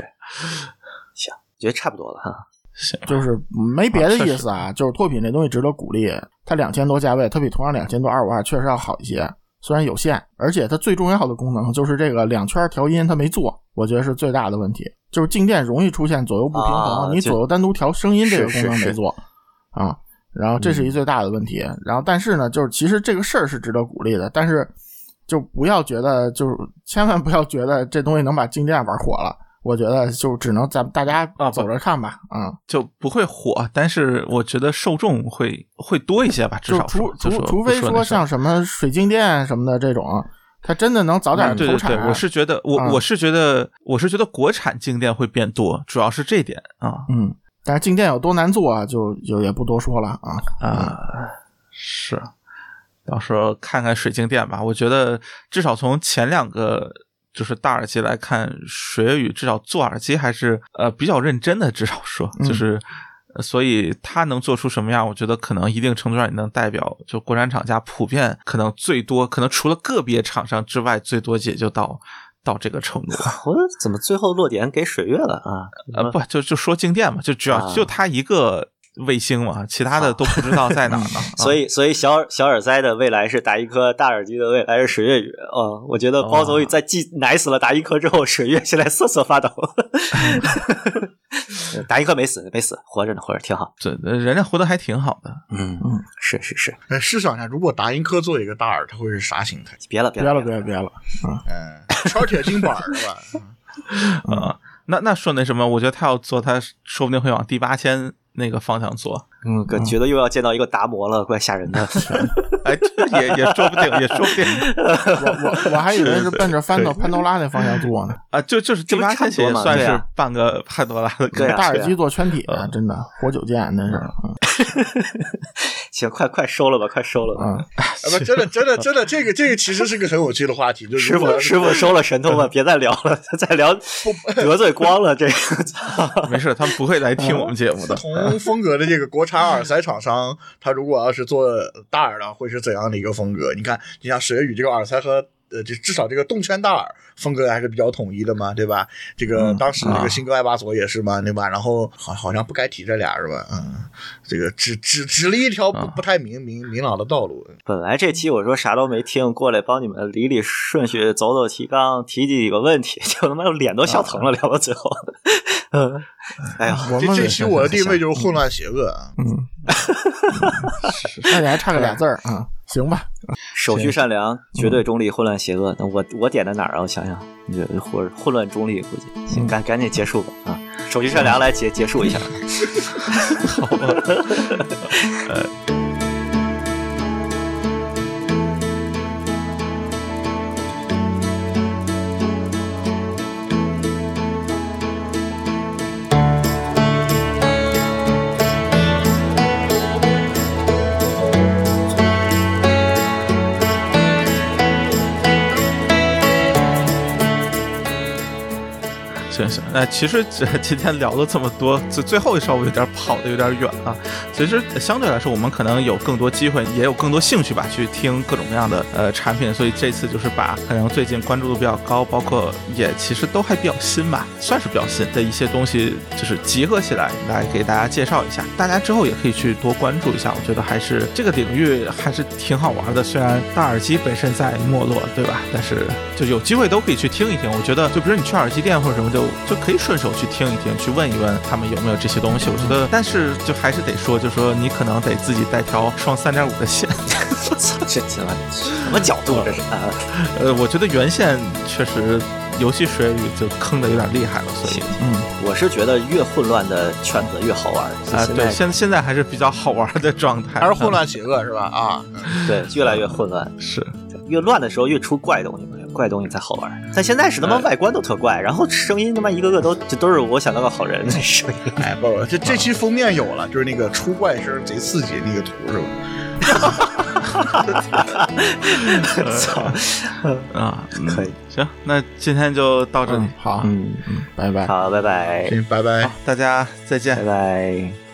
Speaker 2: 行，觉得差不多了哈。
Speaker 4: 行，
Speaker 1: 就是没别的意思啊，就是拓品这东西值得鼓励。它两千多价位，它比同样两千多二五二确实要好一些，虽然有限，而且它最重要的功能就是这个两圈调音它没做，我觉得是最大的问题。就是静电容易出现左右不平衡，
Speaker 2: 啊
Speaker 1: 你左右单独调声音这个功能没做啊，然后这是一最大的问题。然后但是呢，就是其实这个事儿是值得鼓励的，但是就不要觉得就是千万不要觉得这东西能把静电玩火了。我觉得就只能咱们大家
Speaker 4: 啊
Speaker 1: 走着看吧，啊、
Speaker 4: 就不会火，但是我觉得受众会会多一些吧，至
Speaker 1: 就
Speaker 4: 少
Speaker 1: 除除除非说像什么水晶店什么的这种，它真的能早点投产。
Speaker 4: 嗯对对对，我是觉得我、
Speaker 1: 啊
Speaker 4: 我是觉得我是觉得国产静电会变多，主要是这点啊
Speaker 1: 嗯，但是静电有多难做啊，就就也不多说了啊。
Speaker 4: 啊、是，到时候看看水晶店吧。我觉得至少从前两个就是大耳机来看，水月雨至少做耳机还是呃比较认真的，至少说
Speaker 1: 嗯
Speaker 4: 就是。呃所以它能做出什么样？我觉得可能一定程度上也能代表，就国产厂家普遍可能最多，可能除了个别厂商之外，最多也就到到这个程度。
Speaker 2: 我怎么最后落点给水月了啊？
Speaker 4: 呃，不就就说静电嘛，就只要
Speaker 2: 啊
Speaker 4: 就他一个卫星嘛，其他的都不知道在哪儿呢。啊
Speaker 2: 所以，所以小小耳塞的未来是达一科，大耳机的未来是水月雨。哦，我觉得包总在继奶死了达一科之后，水月现在瑟瑟发抖。达一科没死，没死，活着呢，活着挺好。
Speaker 4: 这人家活得还挺好的。
Speaker 2: 嗯
Speaker 1: 嗯，
Speaker 2: 是是是，
Speaker 3: 哎，试想一下，如果达音科做一个大耳，它会是啥形态？
Speaker 2: 别了别了
Speaker 1: 别了别了
Speaker 3: 嗯，圈铁金板儿是吧？
Speaker 4: 啊、那那说那什么，我觉得他要做，他说不定会往第八千那个方向做。
Speaker 2: 嗯，感觉得又要见到一个达摩了，怪吓人的。
Speaker 4: 哎，这也也说不定，也说不定
Speaker 1: 我我我还以为是奔着翻到潘多拉那方向做呢。
Speaker 4: 啊。就就是第
Speaker 2: 这不
Speaker 4: 八千也
Speaker 2: 差不多嘛
Speaker 4: 算是半个潘多拉的
Speaker 2: 对啊
Speaker 1: 大耳机做圈铁
Speaker 4: 嗯，
Speaker 1: 真的活久见，那是。嗯
Speaker 2: 行，快快收了吧，快收了吧。
Speaker 1: 嗯，
Speaker 3: 啊不，真的真的真的，这个这个其实是个很有趣的话题，就是
Speaker 2: 师傅，师傅收了神通吧，别再聊了，再聊得罪光了。这个，
Speaker 4: 没事，他们不会来听我们节目的。
Speaker 3: 同风格的这个国产耳塞厂商，他如果要是做大耳的，会是怎样的一个风格？你看，你像水月雨这个耳塞和呃，这至少这个动圈大耳风格还是比较统一的嘛，对吧？这个当时这
Speaker 4: 啊
Speaker 3: 个新格艾巴索也是嘛，对吧？然后好好像不该提这俩是吧？嗯，这个指指指了一条不
Speaker 4: 啊
Speaker 3: 不太明明明朗的道路。
Speaker 2: 本来这期我说啥都没听，过来帮你们理理顺序，走走提纲，提几个问题，就他妈脸都笑疼了，聊到最后。嗯，哎呀，
Speaker 1: 我们
Speaker 3: 这这期我的定位就是混乱邪恶啊。
Speaker 1: 嗯，那你还差个俩字儿啊？行吧，
Speaker 2: 手续善良，绝对中立，混乱邪恶。那我我点在哪儿啊？我想想，这混混乱中立，估计行，赶赶紧结束吧啊！手续善良来结结束一下。
Speaker 4: 行行，那其实这今天聊了这么多，最最后稍微有点跑的有点远啊。其实相对来说，我们可能有更多机会，也有更多兴趣吧，去听各种各样的呃产品。所以这次就是把可能最近关注度比较高，包括也其实都还比较新吧，算是比较新的一些东西，就是集合起来来给大家介绍一下。大家之后也可以去多关注一下，我觉得还是这个领域还是挺好玩的。虽然大耳机本身在没落，对吧？但是就有机会都可以去听一听。我觉得，就比如你去耳机店或者什么，就就可以顺手去听一听，去问一问他们有没有这些东西。我觉得，但是就还是得说，就说你可能得自己带条双三点五的线。
Speaker 2: 我操，这他妈什么角度这是啊？
Speaker 4: 呃，我觉得原线确实游戏水域就坑的有点厉害了，所以嗯
Speaker 2: 我是觉得越混乱的圈子越好玩。
Speaker 4: 啊、对，
Speaker 2: 现
Speaker 4: 现现在还是比较好玩的状态，
Speaker 3: 还是混乱邪恶是吧？啊，
Speaker 2: 对越来越混乱，
Speaker 4: 是。
Speaker 2: 越乱的时候越出怪东西嘛，怪东西才好玩。但现在是他妈外观都特怪，然后声音他妈一个个都这都是我想当个好人的声音。
Speaker 3: 哎，不不，这这期封面有了，就是那个出怪声贼刺激那个图是吧？
Speaker 2: 操，
Speaker 4: 啊，嗯
Speaker 2: 可以，
Speaker 4: 行，那今天就到这里
Speaker 1: 嗯，，好，
Speaker 2: 嗯，
Speaker 1: 嗯，拜拜。
Speaker 2: 好，拜拜，
Speaker 3: 行，拜拜。，
Speaker 4: 大家再见
Speaker 2: 拜。拜。